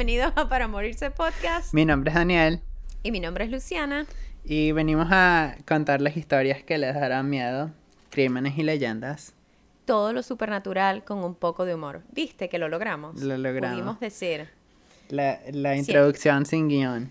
Bienvenidos a Para Morirse Podcast. Mi nombre es Daniel. Y mi nombre es Luciana. Y venimos a contarles historias que les darán miedo, crímenes y leyendas. Todo lo supernatural con un poco de humor. ¿Viste que lo logramos? Lo logramos. Pudimos decir. La, la introducción sin guion.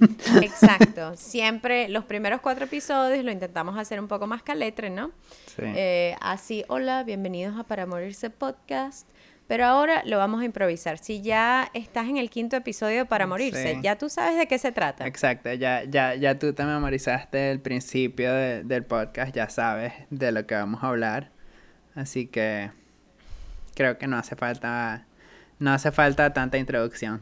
Exacto. Siempre los primeros cuatro episodios lo intentamos hacer un poco más caletre, ¿no? Sí. Eh, así, hola, bienvenidos a Para Morirse Podcast. Pero ahora lo vamos a improvisar. Si ya estás en el quinto episodio Para Morirse, Sí. ya tú sabes de qué se trata. Exacto, ya, ya, ya tú te memorizaste el principio de- del podcast, ya sabes de lo que vamos a hablar. Así que creo que no hace falta, no hace falta tanta introducción.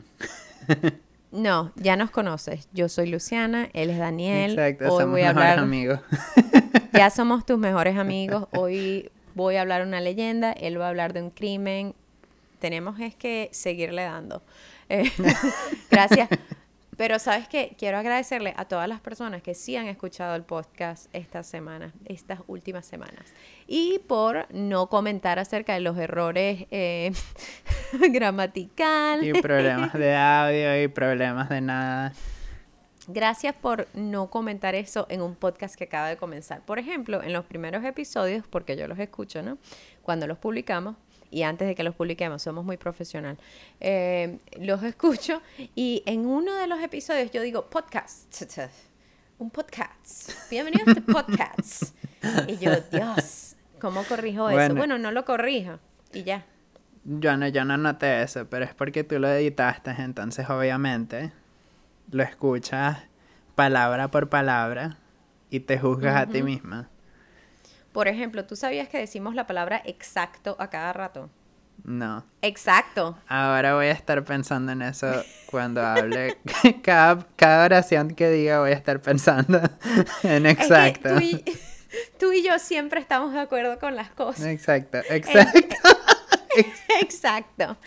No, ya nos conoces. Yo soy Luciana, él es Daniel. Exacto, Hoy somos voy a hablar. amigos. Ya somos tus mejores amigos. Hoy voy a hablar una leyenda, él va a hablar de un crimen. Tenemos es que seguirle dando. Eh, gracias. Pero sabes qué, quiero agradecerle a todas las personas que sí han escuchado el podcast esta semana, estas últimas semanas. Y por no comentar acerca de los errores eh, gramaticales. Y problemas de audio y problemas de nada. Gracias por no comentar eso en un podcast que acaba de comenzar. Por ejemplo, en los primeros episodios, porque yo los escucho, ¿no? Cuando los publicamos, y antes de que los publiquemos, somos muy profesional, eh, los escucho y en uno de los episodios yo digo, podcast, un podcast, bienvenidos a este podcast. Y yo, Dios, ¿cómo corrijo eso? Bueno. No lo corrija y ya. Yo no, yo no noté eso, pero es porque tú lo editaste, entonces obviamente lo escuchas palabra por palabra y te juzgas a ti misma. Por ejemplo, ¿tú sabías que decimos la palabra exacto a cada rato? No. Exacto. Ahora voy a estar pensando en eso cuando hable. cada, cada oración que diga voy a estar pensando en Es que exacto. tú, y, tú y yo siempre estamos de acuerdo con las cosas. Exacto, exacto. Exacto.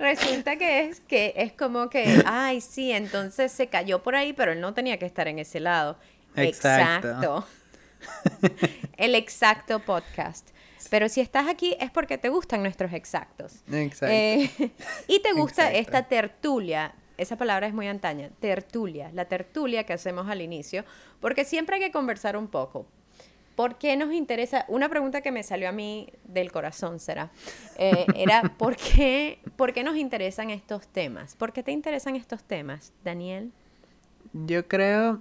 Resulta que es que es como que, ay, sí, entonces se cayó por ahí, pero él no tenía que estar en ese lado. Exacto. Exacto. El exacto podcast. Pero si estás aquí es porque te gustan nuestros exactos. Exacto. Eh, y te gusta Exacto. esta tertulia. Esa palabra es muy antaña. Tertulia. La tertulia que hacemos al inicio. Porque siempre hay que conversar un poco. ¿Por qué nos interesa? Una pregunta que me salió a mí del corazón será. eh, era ¿por qué, ¿por qué nos interesan estos temas? ¿Por qué te interesan estos temas, Daniel? Yo creo.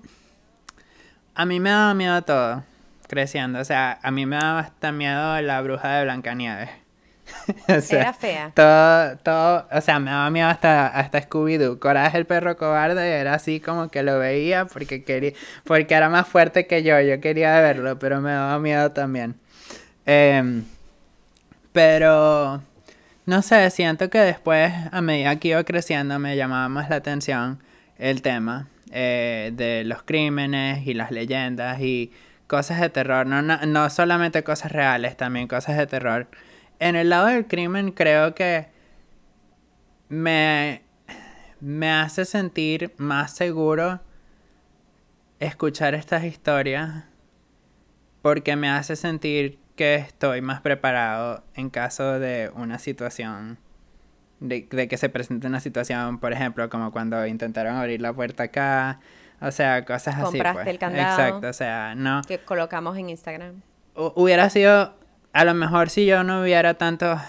A mí me daba miedo todo creciendo. O sea, a mí me daba hasta miedo la bruja de Blancanieves. O sea, Era fea. Todo, todo, o sea, me daba miedo hasta, hasta Scooby-Doo. Coraje el perro cobarde era así como que lo veía porque quería, porque era más fuerte que yo. Yo quería verlo, pero me daba miedo también. Em, pero, no sé, siento que después, a medida que iba creciendo, me llamaba más la atención el tema eh, de los crímenes y las leyendas y cosas de terror. No, no, no solamente cosas reales, también cosas de terror. En el lado del crimen creo que me, me hace sentir más seguro escuchar estas historias porque me hace sentir que estoy más preparado en caso de una situación, de, de que se presente una situación, por ejemplo, como cuando intentaron abrir la puerta acá, o sea, cosas así. Compraste pues. el candado. Exacto, o sea, no. Que colocamos en Instagram. hu- hubiera sido a lo mejor si yo no hubiera tantos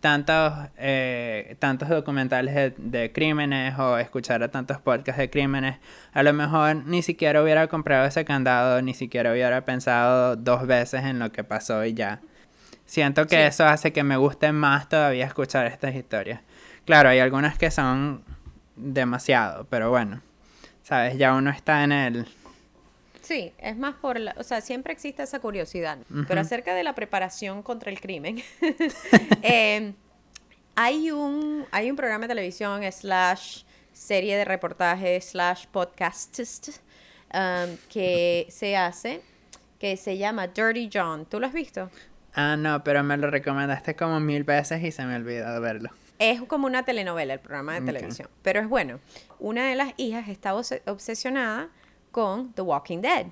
tantos eh, tantos documentales de, de crímenes o escuchara tantos podcasts de crímenes a lo mejor ni siquiera hubiera comprado ese candado ni siquiera hubiera pensado dos veces en lo que pasó y ya siento que Sí. eso hace que me guste más todavía escuchar estas historias claro hay algunas que son demasiado pero bueno sabes ya uno está en el Sí, es más por la, o sea, siempre existe esa curiosidad. Pero acerca de la preparación contra el crimen, eh, hay un hay un programa de televisión slash serie de reportajes slash podcast um, que se hace que se llama Dirty John. ¿Tú lo has visto? ah no pero me lo recomendaste como mil veces y se me olvidó verlo Es como una telenovela el programa de televisión, pero es bueno. Una de las hijas estaba obse- obsesionada con The Walking Dead.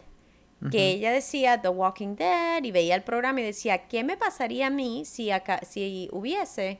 Que ella decía The Walking Dead y veía el programa y decía, ¿qué me pasaría a mí si, acá, si hubiese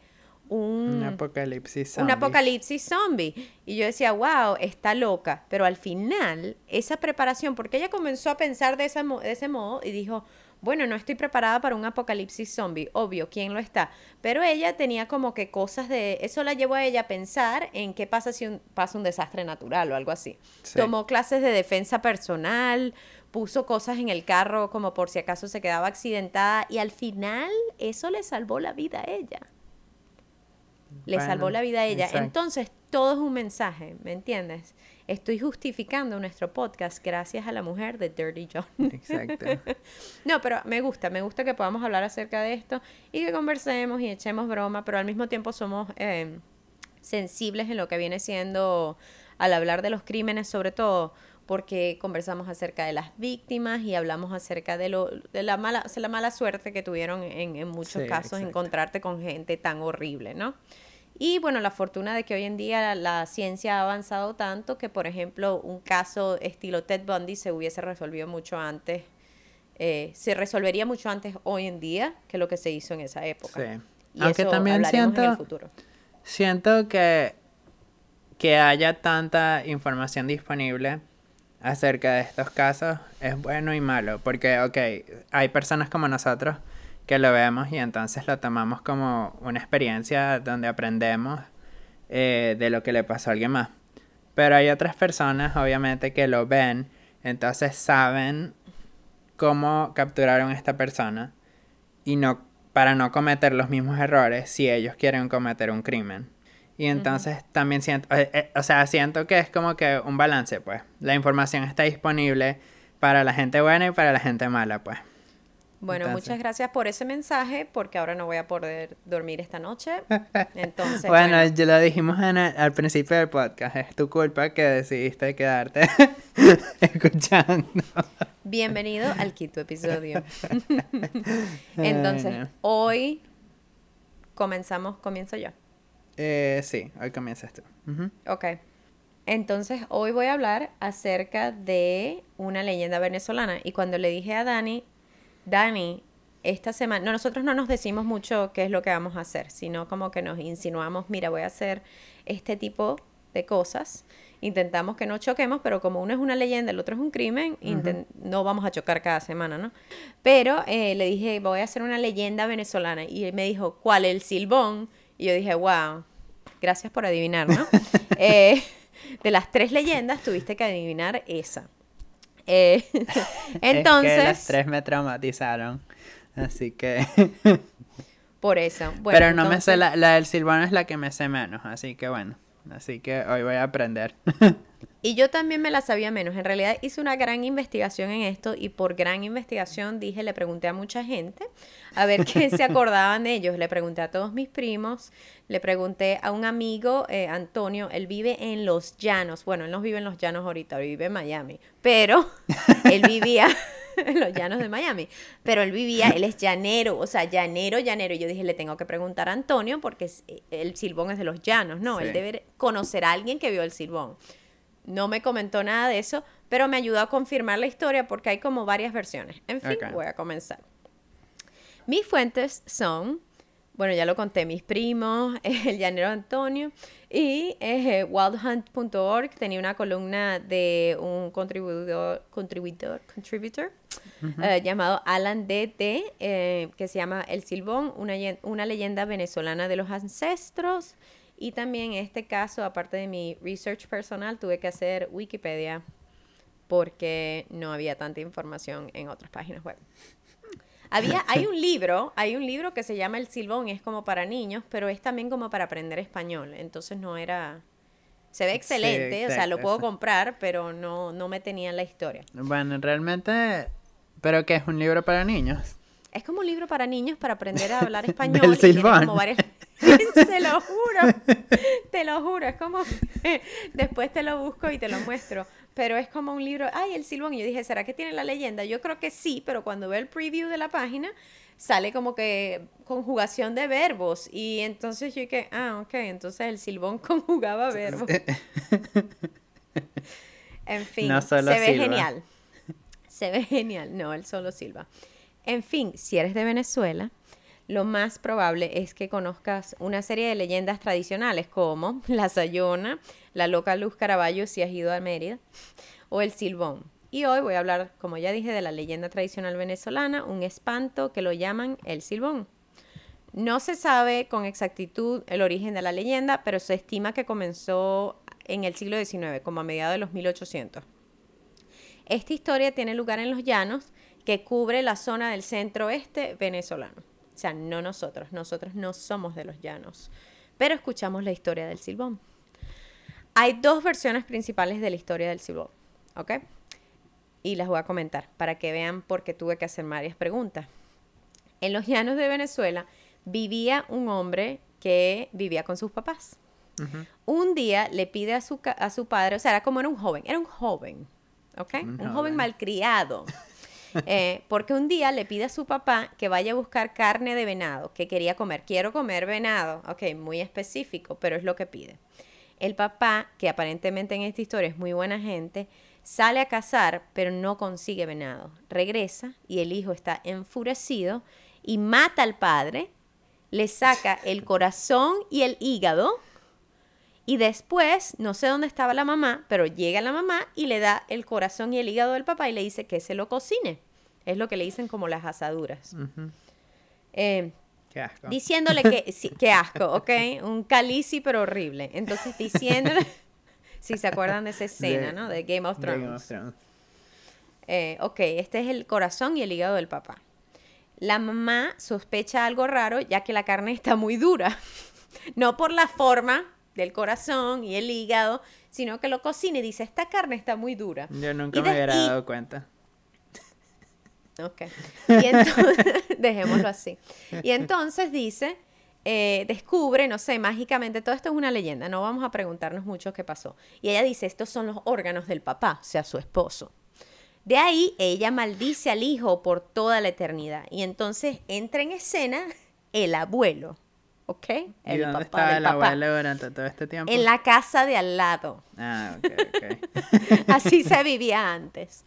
un, Un apocalipsis un zombie. apocalipsis zombie. Y yo decía, wow, está loca. Pero al final, esa preparación, porque ella comenzó a pensar de, esa mo- de ese modo y dijo, bueno, no estoy preparada para un apocalipsis zombie. Obvio, ¿quién lo está? Pero ella tenía como que cosas de... Eso la llevó a ella a pensar en qué pasa si un, pasa un desastre natural o algo así. Sí. Tomó clases de defensa personal, puso cosas en el carro como por si acaso se quedaba accidentada y al final eso le salvó la vida a ella le Bueno, salvó la vida a ella. exacto. Entonces, todo es un mensaje, ¿me entiendes? Estoy justificando nuestro podcast gracias a la mujer de Dirty John. Exacto. no, pero me gusta, me gusta que podamos hablar acerca de esto y que conversemos y echemos broma, pero al mismo tiempo somos eh, sensibles en lo que viene siendo al hablar de los crímenes, sobre todo porque conversamos acerca de las víctimas y hablamos acerca de, lo, de la, mala, o sea, la mala suerte que tuvieron en, en muchos Sí, casos exacto. encontrarte con gente tan horrible, ¿no? Y bueno, la fortuna de que hoy en día la, la ciencia ha avanzado tanto que, por ejemplo, un caso estilo Ted Bundy se hubiese resolvido mucho antes, eh, se resolvería mucho antes hoy en día que lo que se hizo en esa época. Sí. Y Aunque eso también hablaremos en el siento- futuro. Siento que, que haya tanta información disponible acerca de estos casos es bueno y malo, porque, ok, hay personas como nosotros que lo vemos y entonces lo tomamos como una experiencia donde aprendemos eh, de lo que le pasó a alguien más. Pero hay otras personas, obviamente, que lo ven, entonces saben cómo capturaron a esta persona y no para no cometer los mismos errores si ellos quieren cometer un crimen. Y entonces también siento, eh, eh, o sea, siento que es como que un balance, pues. La información está disponible para la gente buena y para la gente mala, pues. Bueno, Entonces- muchas gracias por ese mensaje, porque ahora no voy a poder dormir esta noche. Entonces, bueno, bueno, ya lo dijimos en el- al principio del podcast, es tu culpa que decidiste quedarte escuchando. bienvenido al quinto episodio. Entonces, hoy comenzamos, comienzo yo. Eh, sí, hoy comienzas tú. Ujú. Ok. Entonces, hoy voy a hablar acerca de una leyenda venezolana. Y cuando le dije a Dani, Dani, esta semana, no, nosotros no nos decimos mucho qué es lo que vamos a hacer, sino como que nos insinuamos, mira, voy a hacer este tipo de cosas. Intentamos que no choquemos, pero como uno es una leyenda, el otro es un crimen, no vamos a chocar cada semana, ¿no? Pero eh, le dije, voy a hacer una leyenda venezolana. Y él me dijo, ¿cuál? El silbón. Y yo dije, wow, gracias por adivinar, ¿no? Eh, de las tres leyendas, tuviste que adivinar esa. Eh, entonces, Es que las tres me traumatizaron. Así que. por eso. Bueno, Pero no me sé la, la del silvano es la que me sé menos, así que bueno. Así que hoy voy a aprender. Y yo también me la sabía menos. En realidad hice una gran investigación en esto y por gran investigación dije, le pregunté a mucha gente a ver qué se acordaban de ellos. Le pregunté a todos mis primos, le pregunté a un amigo, eh, Antonio, él vive en Los Llanos. Bueno, él no vive en Los Llanos ahorita, vive en Miami, pero él vivía en Los Llanos de Miami. Pero él vivía, él es llanero, o sea, llanero, llanero. Y yo dije, le tengo que preguntar a Antonio porque es- el silbón es de Los Llanos, ¿no? Él debe conocer a alguien que vio el silbón. No me comentó nada de eso, pero me ayudó a confirmar la historia porque hay como varias versiones. En fin, voy a comenzar. Mis fuentes son, bueno, ya lo conté, mis primos, el llanero Antonio y eh, wildhunt.org tenía una columna de un contribuidor, contribuidor, contributor eh, llamado Alan D.T., eh, que se llama El Silbón, una, una leyenda venezolana de los ancestros. Y también en este caso, aparte de mi research personal, tuve que hacer Wikipedia porque no había tanta información en otras páginas web. Había, hay un libro, hay un libro que se llama El Silbón, y es como para niños, pero es también como para aprender español. Entonces no era. Se ve Sí, excelente, o sea, lo puedo comprar, pero no, no me tenía en la historia. Bueno, realmente. ¿Pero que es un libro para niños? Es como un libro para niños para aprender a hablar español. Del y tiene Silbón. como varias... Se lo juro, te lo juro, es como... Después te lo busco y te lo muestro. Pero es como un libro... Ay, el silbón. Y yo dije, ¿será que tiene la leyenda? Yo creo que sí, pero cuando veo el preview de la página, sale como que conjugación de verbos. Y entonces yo dije, ah, ok, entonces el silbón conjugaba verbos. En fin, No se ve silba. genial. Se ve genial. No, él solo silba. En fin, si eres de Venezuela, lo más probable es que conozcas una serie de leyendas tradicionales como la Sayona, la loca Luz Caraballo si has ido a Mérida, o el Silbón. Y hoy voy a hablar, como ya dije, de la leyenda tradicional venezolana, un espanto que lo llaman el Silbón. No se sabe con exactitud el origen de la leyenda, pero se estima que comenzó en el siglo XIX, como a mediados de los 1800. Esta historia tiene lugar en los llanos que cubre la zona del centro oeste venezolano. O sea, no nosotros, nosotros no somos de los llanos, pero escuchamos la historia del silbón. Hay dos versiones principales de la historia del silbón, ¿ok? Y las voy a comentar para que vean por qué tuve que hacer varias preguntas. En los llanos de Venezuela vivía un hombre que vivía con sus papás. Un día le pide a su, a su padre, o sea, era como era un joven, era un joven, ¿ok? Un, joven malcriado. Eh, porque un día le pide a su papá que vaya a buscar carne de venado, que quería comer. Quiero comer venado. Ok, muy específico, pero es lo que pide. El papá, que aparentemente en esta historia es muy buena gente, sale a cazar, pero no consigue venado. Regresa y el hijo está enfurecido y mata al padre, le saca el corazón y el hígado. Y después, no sé dónde estaba la mamá, pero llega la mamá y le da el corazón y el hígado del papá y le dice que se lo cocine. Es lo que le dicen como las asaduras. Eh, qué asco. Diciéndole que, sí, qué asco, ¿ok? Un calici pero horrible. Entonces diciéndole, si se acuerdan de esa escena, ¿no? De Game of Thrones. Eh, ok, este es el corazón y el hígado del papá. La mamá sospecha algo raro ya que la carne está muy dura. no por la forma del corazón y el hígado, sino que lo cocina y dice, esta carne está muy dura. Yo nunca me hubiera dado cuenta. Ok. Y entonces, dejémoslo así. Y entonces dice, eh, descubre, no sé, mágicamente, todo esto es una leyenda, no vamos a preguntarnos mucho qué pasó. Y ella dice, estos son los órganos del papá, o sea, su esposo. De ahí ella maldice al hijo por toda la eternidad. Y entonces entra en escena el abuelo. ¿Ok? El ¿Y dónde estaba el abuelo durante todo este tiempo? En la casa de al lado. Ah, ok, ok. Así se vivía antes.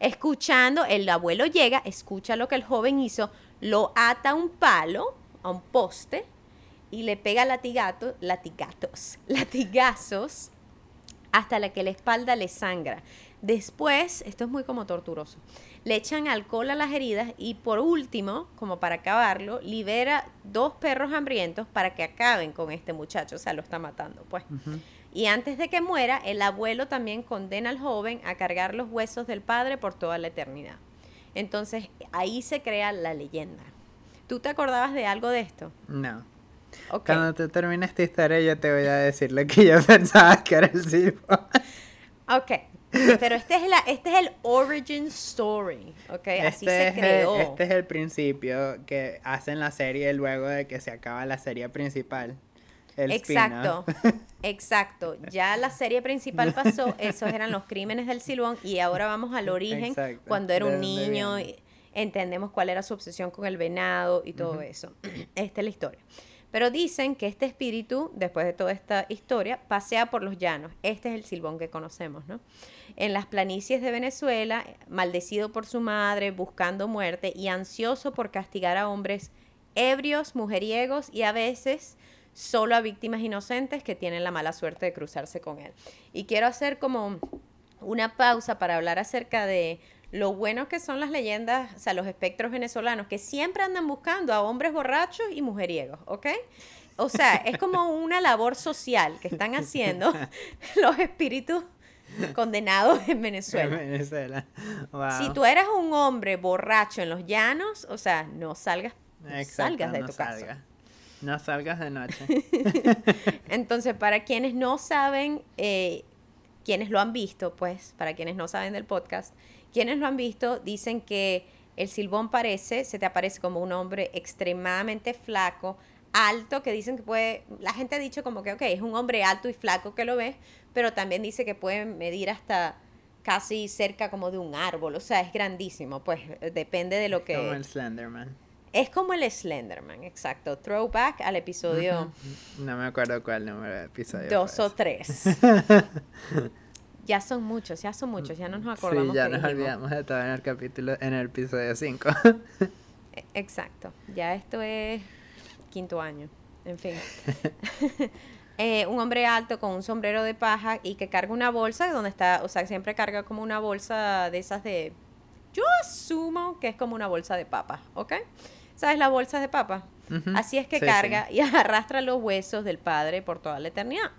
Escuchando, el abuelo llega, escucha lo que el joven hizo, lo ata a un palo, a un poste, y le pega latigato, latigatos, latigazos hasta la que la espalda le sangra. Después, esto es muy como torturoso, le echan alcohol a las heridas y por último, como para acabarlo, libera dos perros hambrientos para que acaben con este muchacho, o sea, lo está matando, pues. Y antes de que muera, el abuelo también condena al joven a cargar los huesos del padre por toda la eternidad. Entonces, ahí se crea la leyenda. ¿Tú te acordabas de algo de esto? No. Cuando te termine esta historia, yo te voy a decir lo que yo pensaba que era el silbo. ok. Pero este es, la, este es el origin story, ¿ok? Así este se creó. este es el principio que hacen la serie luego de que se acaba la serie principal. exacto, exacto. Ya la serie principal pasó, esos eran los crímenes del Silbón y ahora vamos al origen cuando era un niño, entendemos cuál era su obsesión con el venado y todo eso. Esta es la historia. Pero dicen que este espíritu, después de toda esta historia, pasea por los llanos. Este es el silbón que conocemos, ¿no? En las planicies de Venezuela, maldecido por su madre, buscando muerte y ansioso por castigar a hombres ebrios, mujeriegos y a veces solo a víctimas inocentes que tienen la mala suerte de cruzarse con él. Y quiero hacer como una pausa para hablar acerca de lo bueno que son las leyendas, o sea, los espectros venezolanos, que siempre andan buscando a hombres borrachos y mujeriegos, ¿ok? O sea, es como una labor social que están haciendo los espíritus condenados en Venezuela. Venezuela. Si tú eres un hombre borracho en los llanos, o sea, no salgas, salgas de tu casa. No salgas de noche. Entonces, para quienes no saben, eh, quienes lo han visto, pues, para quienes no saben del podcast, quienes lo han visto dicen que el silbón parece, se te aparece como un hombre extremadamente flaco, alto, que dicen que puede, la gente ha dicho como que, ok, es un hombre alto y flaco que lo ves, pero también dice que puede medir hasta casi cerca como de un árbol, o sea, es grandísimo, pues depende de lo que... Como el Slenderman. Es como el Slenderman, exacto. Throwback al episodio... No me acuerdo cuál número de episodio. Dos o tres. Ya son muchos, ya son muchos, ya no nos acordamos. Sí, ya nos olvidamos de todo en el capítulo, en el episodio 5. Exacto. Ya esto es quinto año. En fin. Eh, un hombre alto con un sombrero de paja y que carga una bolsa donde está, o sea, siempre carga como una bolsa de esas de, yo asumo que es como una bolsa de papa, ¿ok? ¿Sabes las bolsas de papa? Así es que carga y arrastra los huesos del padre por toda la eternidad.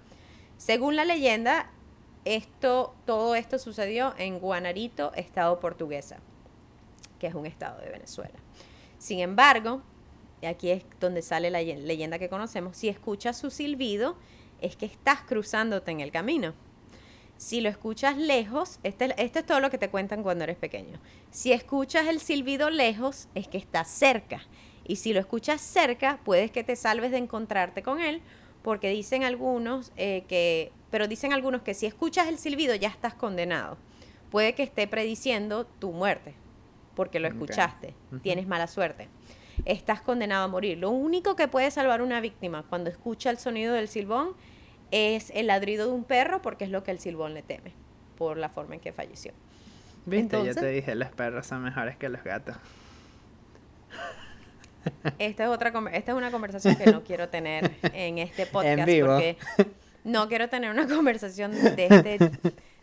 Según la leyenda, esto, todo esto sucedió en Guanarito, estado portuguesa, que es un estado de Venezuela. Sin embargo, aquí es donde sale la leyenda que conocemos, si escuchas su silbido, es que estás cruzándote en el camino. Si lo escuchas lejos, este, este, es todo lo que te cuentan cuando eres pequeño. Si escuchas el silbido lejos, es que estás cerca. Y si lo escuchas cerca, puedes que te salves de encontrarte con él, porque dicen algunos eh, que, pero dicen algunos que si escuchas el silbido ya estás condenado. Puede que esté prediciendo tu muerte, porque lo escuchaste. Tienes mala suerte estás condenado a morir. Lo único que puede salvar una víctima cuando escucha el sonido del silbón es el ladrido de un perro porque es lo que el silbón le teme por la forma en que falleció. Viste, yo te dije, los perros son mejores que los gatos. Esta es otra esta es una conversación que no quiero tener en este podcast porque no quiero tener una conversación de este,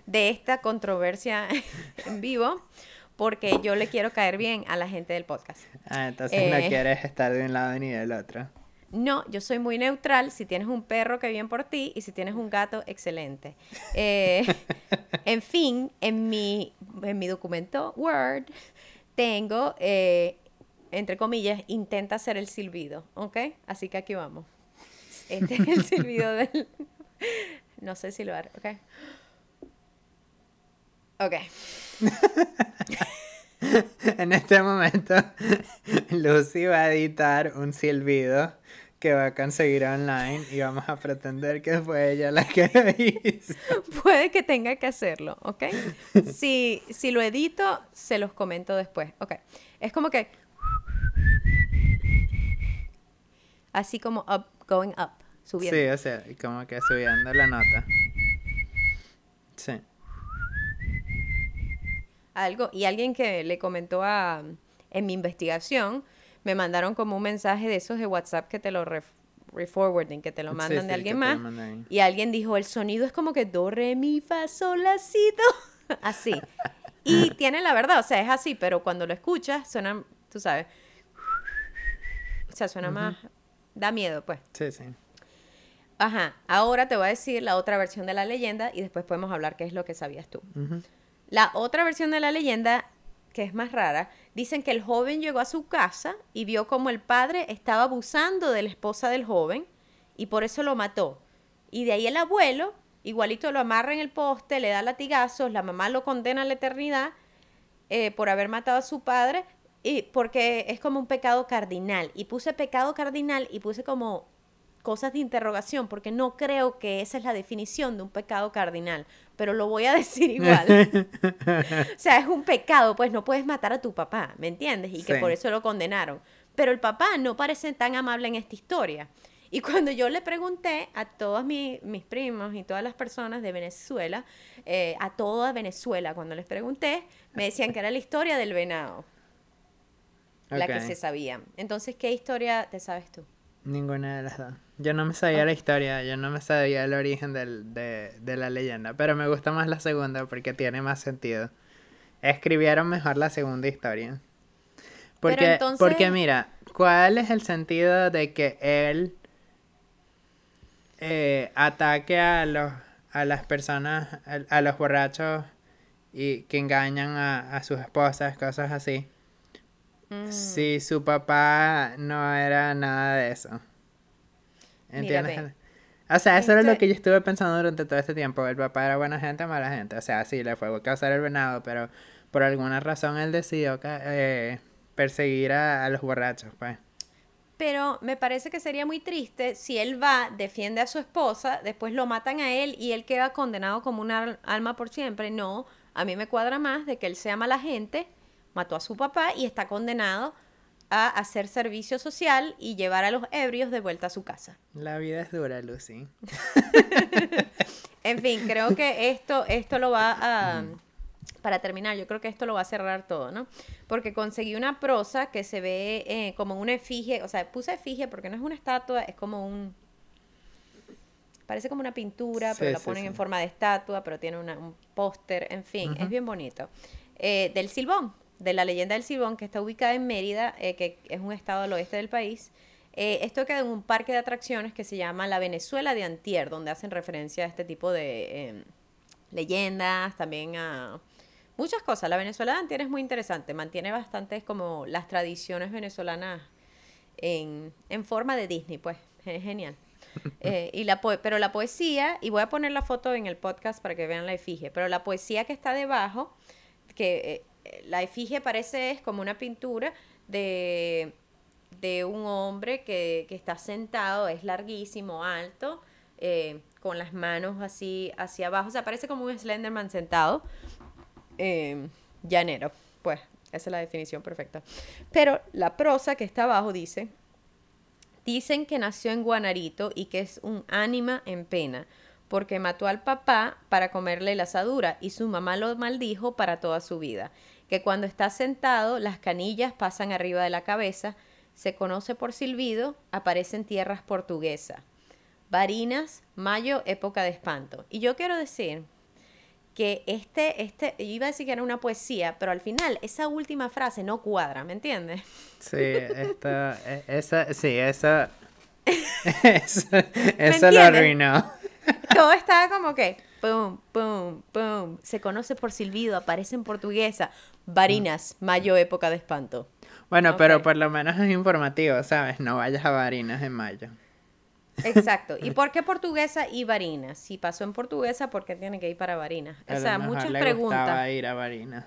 de esta controversia en vivo porque yo le quiero caer bien a la gente del podcast. Ah, entonces no eh, quieres estar de un lado ni del otro. No, yo soy muy neutral. Si tienes un perro, que bien por ti. Y si tienes un gato, excelente. Eh, en fin, en mi, en mi documento Word tengo, eh, entre comillas, intenta hacer el silbido. ¿Ok? Así que aquí vamos. Este es el silbido del... No sé si lo haré. ¿Ok? Ok. en este momento, Lucy va a editar un silbido que va a conseguir online y vamos a pretender que fue ella la que lo hizo. Puede que tenga que hacerlo, ¿ok? Si, si lo edito, se los comento después, ¿ok? Es como que... Así como up, going up, subiendo. Sí, o sea, como que subiendo la nota. Sí algo, y alguien que le comentó a, en mi investigación, me mandaron como un mensaje de esos de WhatsApp que te lo reforwarding, que te lo mandan de alguien más. Y alguien dijo, el sonido es como que do, re, mi, fa, sol, la, si, do. así. Y tiene la verdad, o sea, es así, pero cuando lo escuchas, suena, tú sabes, o sea, suena más, da miedo, pues. Sí, sí. Ajá, ahora te voy a decir la otra versión de la leyenda y después podemos hablar qué es lo que sabías tú. La otra versión de la leyenda, que es más rara, dicen que el joven llegó a su casa y vio como el padre estaba abusando de la esposa del joven y por eso lo mató. Y de ahí el abuelo, igualito lo amarra en el poste, le da latigazos, la mamá lo condena a la eternidad eh, por haber matado a su padre y porque es como un pecado cardinal. Y puse pecado cardinal y puse como cosas de interrogación, porque no creo que esa es la definición de un pecado cardinal, pero lo voy a decir igual. o sea, es un pecado, pues no puedes matar a tu papá, ¿me entiendes? Y que por eso lo condenaron. Pero el papá no parece tan amable en esta historia. Y cuando yo le pregunté a todos mis primos y todas las personas de Venezuela, eh, a toda Venezuela, cuando les pregunté, me decían que era la historia del venado. La que se sabía. Entonces, ¿qué historia te sabes tú? Ninguna de las dos. Yo no me sabía la historia, yo no me sabía el origen del, de, de la leyenda, pero me gusta más la segunda porque tiene más sentido. Escribieron mejor la segunda historia. Porque, porque mira, ¿cuál es el sentido de que él eh, ataque a los a las personas, a, los borrachos y que engañan a, a sus esposas, cosas así? Mm. Si su papá no era nada de eso. ¿Entiendes? o sea, eso era lo que yo estuve pensando durante todo este tiempo. El papá era buena gente o mala gente. O sea, sí, le fue a causar el venado, pero por alguna razón él decidió eh, perseguir a, los borrachos, pues. Pero me parece que sería muy triste si él va, defiende a su esposa, después lo matan a él y él queda condenado como un alma por siempre. No, a mí me cuadra más de que él sea mala gente, mató a su papá y está condenado a hacer servicio social y llevar a los ebrios de vuelta a su casa. La vida es dura, Lucy. en fin, creo que esto, esto lo va a... para terminar, yo creo que esto lo va a cerrar todo, ¿no? Porque conseguí una prosa que se ve eh, como una efigie, o sea, puse efigie porque no es una estatua, es como un... Parece como una pintura, pero la ponen en forma de estatua, pero tiene un póster, en fin, es bien bonito. Eh, del Silbón, de la leyenda del Silbón, que está ubicada en Mérida, eh, que es un estado al oeste del país. esto queda en un parque de atracciones que se llama la Venezuela de Antier, donde hacen referencia a este tipo de em, leyendas, también a muchas cosas. La Venezuela de Antier es muy interesante, mantiene bastantes como las tradiciones venezolanas en, forma de Disney, pues, es genial. Eh, y la pero la poesía, y voy a poner la foto en el podcast para que vean la efigie, pero la poesía que está debajo, que eh, la efigie parece es como una pintura de, de un hombre que, que, está sentado, es larguísimo, alto, eh, con las manos así hacia abajo, o sea, parece como un Slenderman sentado, eh, llanero. Pues esa es la definición perfecta. Pero la prosa que está abajo dice, dicen que nació en Guanarito y que es un ánima en pena, porque mató al papá para comerle la asadura y su mamá lo maldijo para toda su vida, que cuando está sentado las canillas pasan arriba de la cabeza, se conoce por silbido, aparece en tierras portuguesas. Varinas, mayo, época de espanto. Y yo quiero decir que este, este, yo iba a decir que era una poesía, pero al final esa última frase no cuadra, ¿me entiendes? Sí, esta, e, esa, sí, esa, eso, lo arruinó. Todo estaba como que, pum, pum, pum, se conoce por silbido, aparece en portuguesa, varinas, mayo, época de espanto. Bueno, pero por lo menos es informativo, ¿sabes? No vayas a varinas en mayo. Exacto. ¿Y por qué portuguesa y varina? Si pasó en portuguesa, ¿por qué tiene que ir para varina? O sea, muchas le preguntas. ir a varina.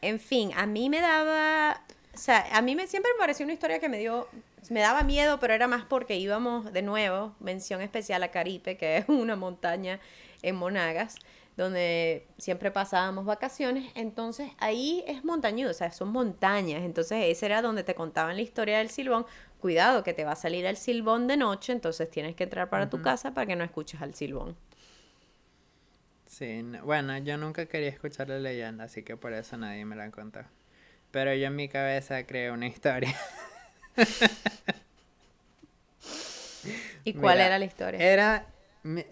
En fin, a mí me daba, o sea, a mí me siempre me pareció una historia que me dio, me daba miedo, pero era más porque íbamos de nuevo, mención especial a Caripe, que es una montaña en Monagas, donde siempre pasábamos vacaciones, entonces ahí es montañudo, o sea, son montañas, entonces ese era donde te contaban la historia del silbón, cuidado que te va a salir el silbón de noche, entonces tienes que entrar para tu casa para que no escuches al silbón. Sí, bueno, yo nunca quería escuchar la leyenda, así que por eso nadie me la ha contado. Pero yo en mi cabeza creé una historia. ¿Y cuál era la historia? Era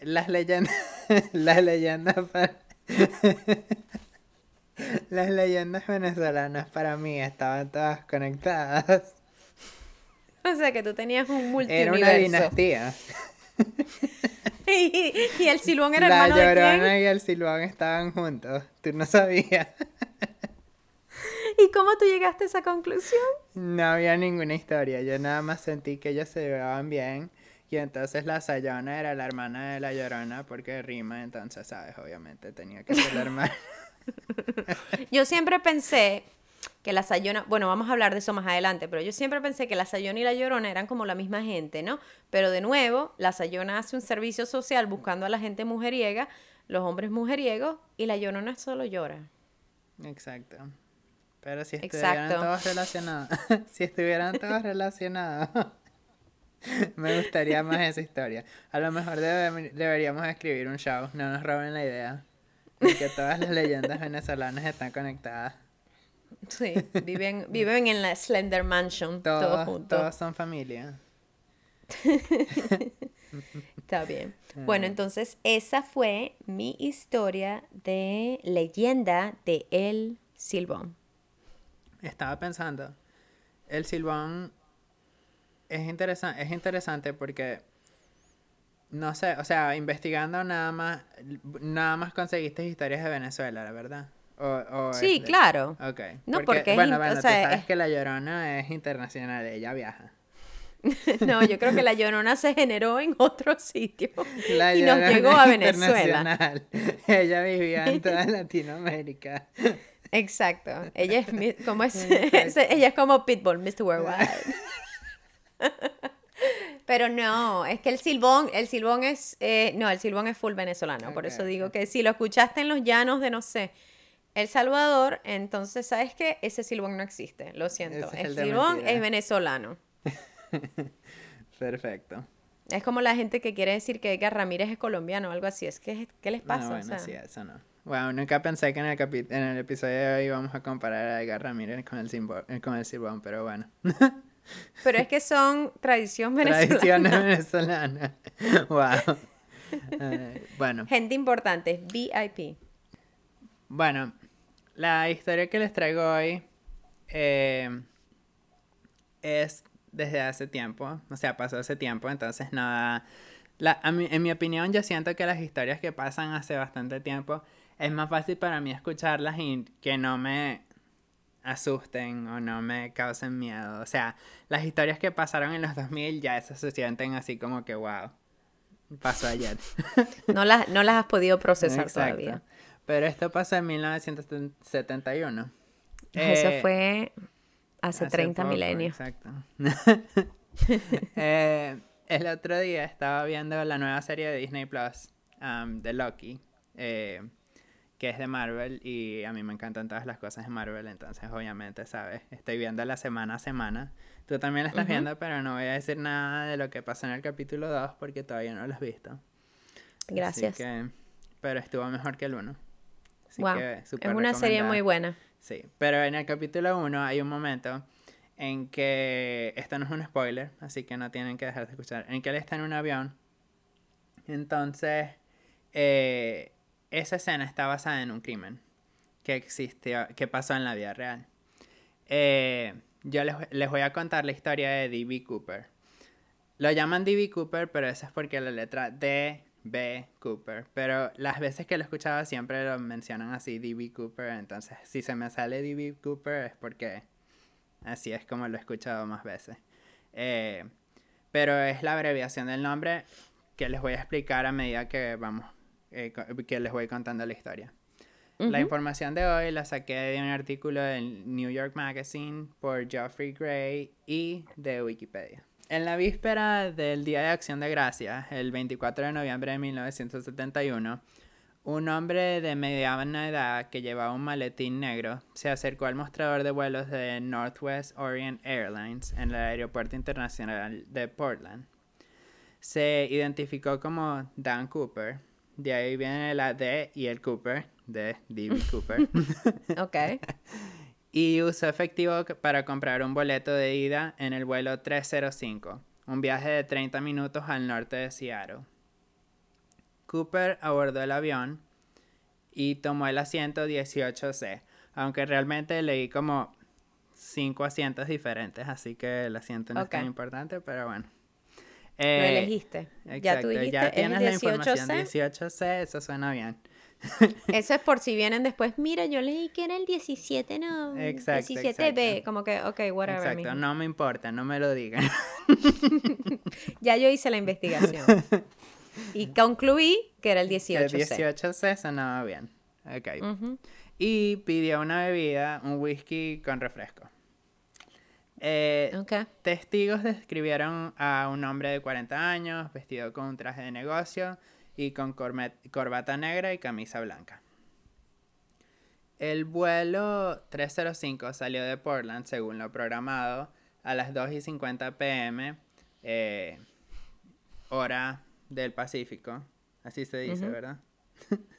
las leyendas, las leyendas para... las leyendas venezolanas para mí estaban todas conectadas. O sea que tú tenías un multiverso. Era una dinastía. y, el Silbón era hermano de quién? y el Silbón estaban juntos. Tú no sabías. ¿Y cómo tú llegaste a esa conclusión? No había ninguna historia. Yo nada más sentí que ellos se llevaban bien. Y entonces la Sayona era la hermana de la Llorona porque rima, entonces, ¿sabes? Obviamente tenía que ser la hermana. Yo siempre pensé que la Sayona, bueno, vamos a hablar de eso más adelante, pero yo siempre pensé que la Sayona y la Llorona eran como la misma gente, ¿no? Pero de nuevo, la Sayona hace un servicio social buscando a la gente mujeriega, los hombres mujeriegos, y la Llorona solo llora. Exacto. Pero si estuvieran todos relacionados, si estuvieran todos relacionados, me gustaría más esa historia. A lo mejor deberíamos escribir un show, no nos roben la idea, de que todas las leyendas venezolanas están conectadas. Sí, viven, viven en la Slender Mansion todos, juntos. Todos son familia. Está bien. Bueno, entonces esa fue mi historia de leyenda de El Silbón. Estaba pensando, El Silbón es, interesante es interesante porque, no sé, o sea, investigando nada más, nada más conseguiste historias de Venezuela, la verdad. O, sí, claro. Ok. No, porque, bueno, bueno, o sea, sabes que la Llorona es internacional, ella viaja. no, yo creo que la Llorona se generó en otro sitio y nos llegó a Venezuela. Ella vivía en toda Latinoamérica. Exacto. Ella es como es, ella es como Pitbull, Mr. Worldwide. Pero no, es que el silbón, el silbón es, eh, no, el silbón es full venezolano. por eso digo que si lo escuchaste en los llanos de, no sé, el Salvador, entonces, ¿sabes qué? Ese silbón no existe, lo siento. el, silbón es venezolano. Perfecto. Es como la gente que quiere decir que Edgar Ramírez es colombiano o algo así. Es que, ¿qué les pasa? No, bueno, O sea, sí, eso no. Wow, nunca pensé que en el, capi- en el episodio de hoy íbamos a comparar a Edgar Ramírez con el, eh, con el Silbón, pero bueno. Pero es que son tradición venezolana. Tradiciones venezolanas. wow. Eh, bueno, Gente importante, VIP. bueno, la historia que les traigo hoy eh, es desde hace tiempo, o sea, pasó hace tiempo, entonces nada, la, a mí- en mi opinión yo siento que las historias que pasan hace bastante tiempo es más fácil para mí escucharlas y que no me asusten o no me causen miedo. O sea, las historias que pasaron en los 2000 ya esas se sienten así como que wow, pasó ayer. No las, no las has podido procesar Exacto. todavía. Pero esto pasó en 1971. Eso Eh, fue hace, 30 poco, milenios. Exacto. Eh, el otro día estaba viendo la nueva serie de Disney Plus um, de Loki, eh, que es de Marvel y a mí me encantan todas las cosas de Marvel, entonces obviamente, ¿sabes? Estoy viendo la semana a semana. Tú también la estás viendo, pero no voy a decir nada de lo que pasó en el capítulo 2 porque todavía no lo has visto. Gracias. Así que- pero estuvo mejor que el 1. Así wow. que Es una serie muy buena. Sí, pero en el capítulo 1 hay un momento en que, esto no es un spoiler, así que no tienen que dejar de escuchar, en que él está en un avión. Entonces, eh, esa escena está basada en un crimen que existió, que pasó en la vida real. Eh, yo les, les voy a contar la historia de D.B. Cooper. Lo llaman D.B. Cooper, pero eso es porque la letra D, B, Cooper. Pero las veces que lo he escuchado siempre lo mencionan así, D.B. Cooper. Entonces, si se me sale D.B. Cooper es porque así es como lo he escuchado más veces. Eh, pero es la abreviación del nombre que les voy a explicar a medida que vamos, eh, que les voy contando la historia. La Ujú. información de hoy la saqué de un artículo del New York Magazine por Geoffrey Gray y de Wikipedia. En la víspera del Día de Acción de Gracias, el 24 de noviembre de 1971, un hombre de mediana edad que llevaba un maletín negro se acercó al mostrador de vuelos de Northwest Orient Airlines en el aeropuerto internacional de Portland. Se identificó como Dan Cooper, de ahí viene la D y el Cooper, de D.B. Cooper, Ok. y usó efectivo para comprar un boleto de ida en el vuelo 305, un viaje de 30 minutos al norte de Seattle. Cooper abordó el avión y tomó el asiento 18C, aunque realmente leí como cinco asientos diferentes, así que el asiento no es tan importante, pero bueno. Lo Eh, elegiste. ya Exacto, tú dijiste, ya ¿es tienes la información 18C? 18C, eso suena bien. Eso es por si vienen después. Mira, yo leí que era el 17, no. Exacto, 17B. exacto. Como que, ok, whatever. Exacto, mijo. no me importa, no me lo digan. Ya yo hice la investigación. y concluí que era el El 18C. 18C sonaba bien. Ok. Ujú. Y pidió una bebida, un whisky con refresco. Eh. Testigos describieron a un hombre de 40 años, vestido con un traje de negocio y con corbata negra y camisa blanca. El vuelo 305 salió de Portland, según lo programado, a las 2 y 50 pm, eh, hora del Pacífico. Así se dice, Ujú. ¿verdad?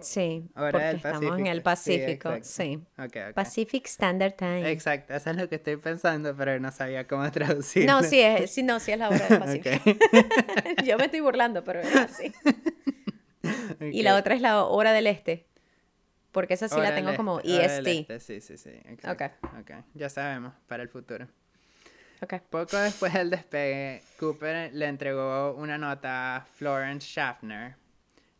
Sí, Hora porque del estamos en el Pacífico. Pacífico. Sí, Sí. exacto. Ok, ok. Pacific Standard Time. Exacto, eso es lo que estoy pensando, pero no sabía cómo traducirlo. No, sí es, sí, no, sí es la hora del Pacífico. Yo me estoy burlando, pero es así. Y la otra es la hora del este. Porque esa sí Hora la tengo como este, del EST. este, Sí, sí, sí. Exacto. Ya sabemos, para el futuro. Ok. Poco después del despegue, Cooper le entregó una nota a Florence Schaffner,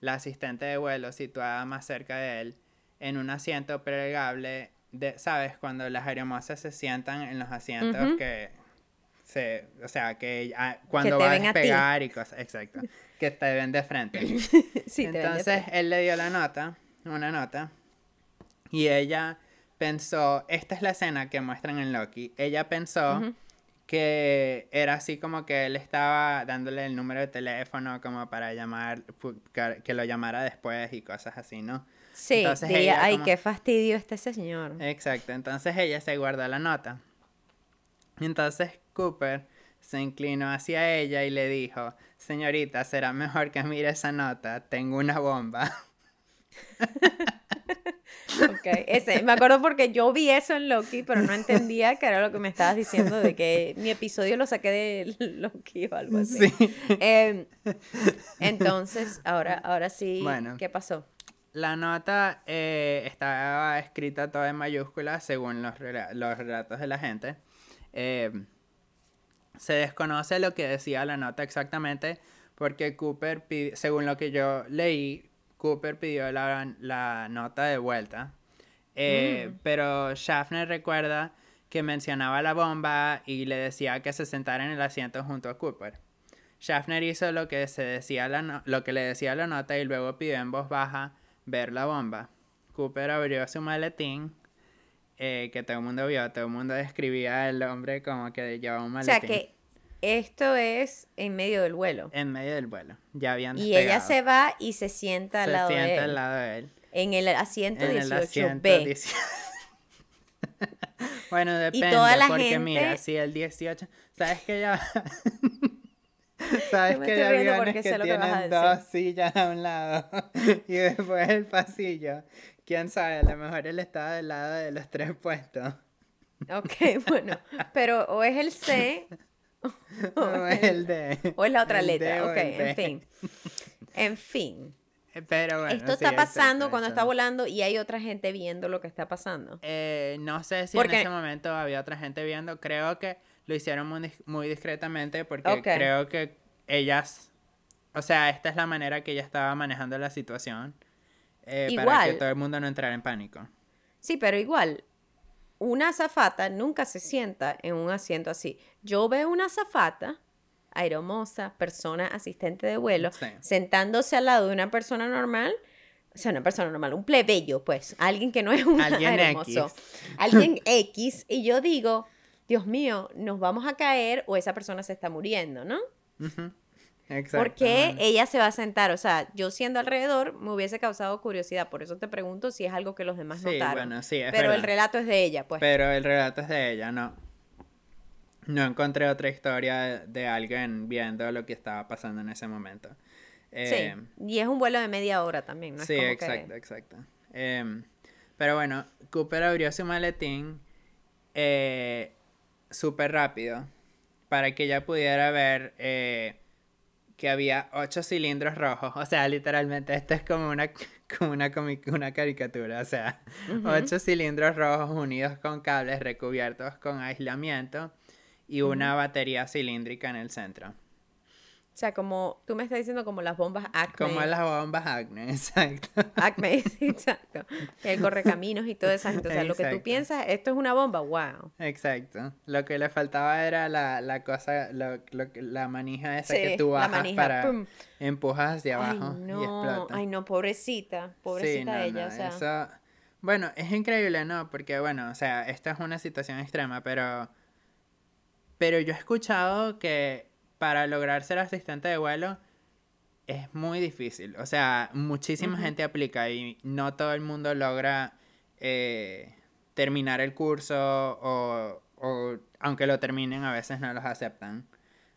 la asistente de vuelo situada más cerca de él, en un asiento plegable de, ¿sabes? Cuando las aeromosas se sientan en los asientos que se, o sea, que cuando te va a despegar y cosas, exacto, que te ven de frente. Sí, de Entonces frente. él le dio la nota, una nota, y ella pensó, esta es la escena que muestran en Loki, ella pensó. Que era así como que él estaba dándole el número de teléfono como para llamar, que que lo llamara después y cosas así, ¿no? Sí, entonces diría, ella ay, como- qué fastidio este señor. Exacto, entonces ella se guardó la nota. Entonces Cooper se inclinó hacia ella y le dijo, señorita, será mejor que mire esa nota, tengo una bomba. Ok, ese, me acuerdo porque yo vi eso en Loki, pero no entendía que era lo que me estabas diciendo de que mi episodio lo saqué de Loki o algo así. Sí. Em, entonces, ahora, ahora sí, Bueno. ¿qué pasó? La nota eh, estaba escrita toda en mayúsculas según los, los relatos de la gente. Eh, se desconoce lo que decía la nota exactamente porque Cooper, según lo que yo leí, Cooper pidió la, la nota de vuelta. Eh, Pero Schaffner recuerda que mencionaba la bomba y le decía que se sentara en el asiento junto a Cooper. Schaffner hizo lo que, se decía la no- lo que le decía la nota y luego pidió en voz baja ver la bomba. Cooper abrió su maletín, eh, que todo el mundo vio, todo el mundo describía al hombre como que llevaba un O maletín. sea que esto es en medio del vuelo. En medio del vuelo, ya habían Y ella despegado. se va y se sienta al Se lado sienta de él. al lado de él. En el asiento En el 18B. asiento 18. bueno, depende, toda la porque gente- mira, si el 18, sabes que ya sabes que hay aviones que que tienen decir. dos sillas a un lado y después el pasillo. Quién sabe, a lo mejor él estaba del lado de los tres puestos. Ok, bueno. Pero o es el C O el D. o es la otra el letra. Ok, en fin. En fin. Pero bueno, Esto sí, está pasando exacto, cuando está volando y hay otra gente viendo lo que está pasando. Eh, no sé si Porque- en ese momento había otra gente viendo. Creo que lo hicieron muy, dis- muy discretamente porque creo que ellas, o sea, esta es la manera que ella estaba manejando la situación eh, para Igual. que todo el mundo no entrara en pánico. Sí, pero igual, una azafata nunca se sienta en un asiento así. Yo veo una azafata, aeromosa, persona asistente de vuelo, Sí. sentándose al lado de una persona normal, o sea, una persona normal, un plebeyo, pues, alguien que no es un Alguien X. alguien X, y yo digo, Dios mío, nos vamos a caer o esa persona se está muriendo, ¿no? ¿Por qué bueno. ella se va a sentar? O sea, yo siendo alrededor me hubiese causado curiosidad, por eso te pregunto si es algo que los demás Sí, notaron. bueno, sí, es Pero el relato es de ella, pues. Pero el relato es de ella, no. No encontré otra historia de, alguien viendo lo que estaba pasando en ese momento. Eh, sí, y es un vuelo de media hora también, ¿no? Es sí, como que- exacto, exacto. Em, pero bueno, Cooper abrió su maletín eh, súper rápido para que ella pudiera ver eh, que había ocho cilindros rojos. O sea, literalmente esto es como una, como una, una caricatura. O sea, ocho cilindros rojos unidos con cables recubiertos con aislamiento y una batería cilíndrica en el centro. O sea, como tú me estás diciendo como las bombas Acme. Como las bombas Acme, exacto. Acme, exacto. El correcaminos y todo eso. O sea, lo que tú Exacto. piensas, esto es una bomba, wow. Exacto. Lo que le faltaba era la, la cosa, lo, lo que- la manija esa Sí, que tú bajas manija, para pum. empujas hacia Ay, abajo y no, explota. ay, no, pobrecita, pobrecita Sí, no, ella, no, o sea. eso- Bueno, es increíble, ¿no? Porque, bueno, o sea, esta es una situación extrema, pero... Pero yo he escuchado que para lograr ser asistente de vuelo es muy difícil. O sea, muchísima gente aplica y no todo el mundo logra eh, terminar el curso o, o aunque lo terminen a veces no los aceptan.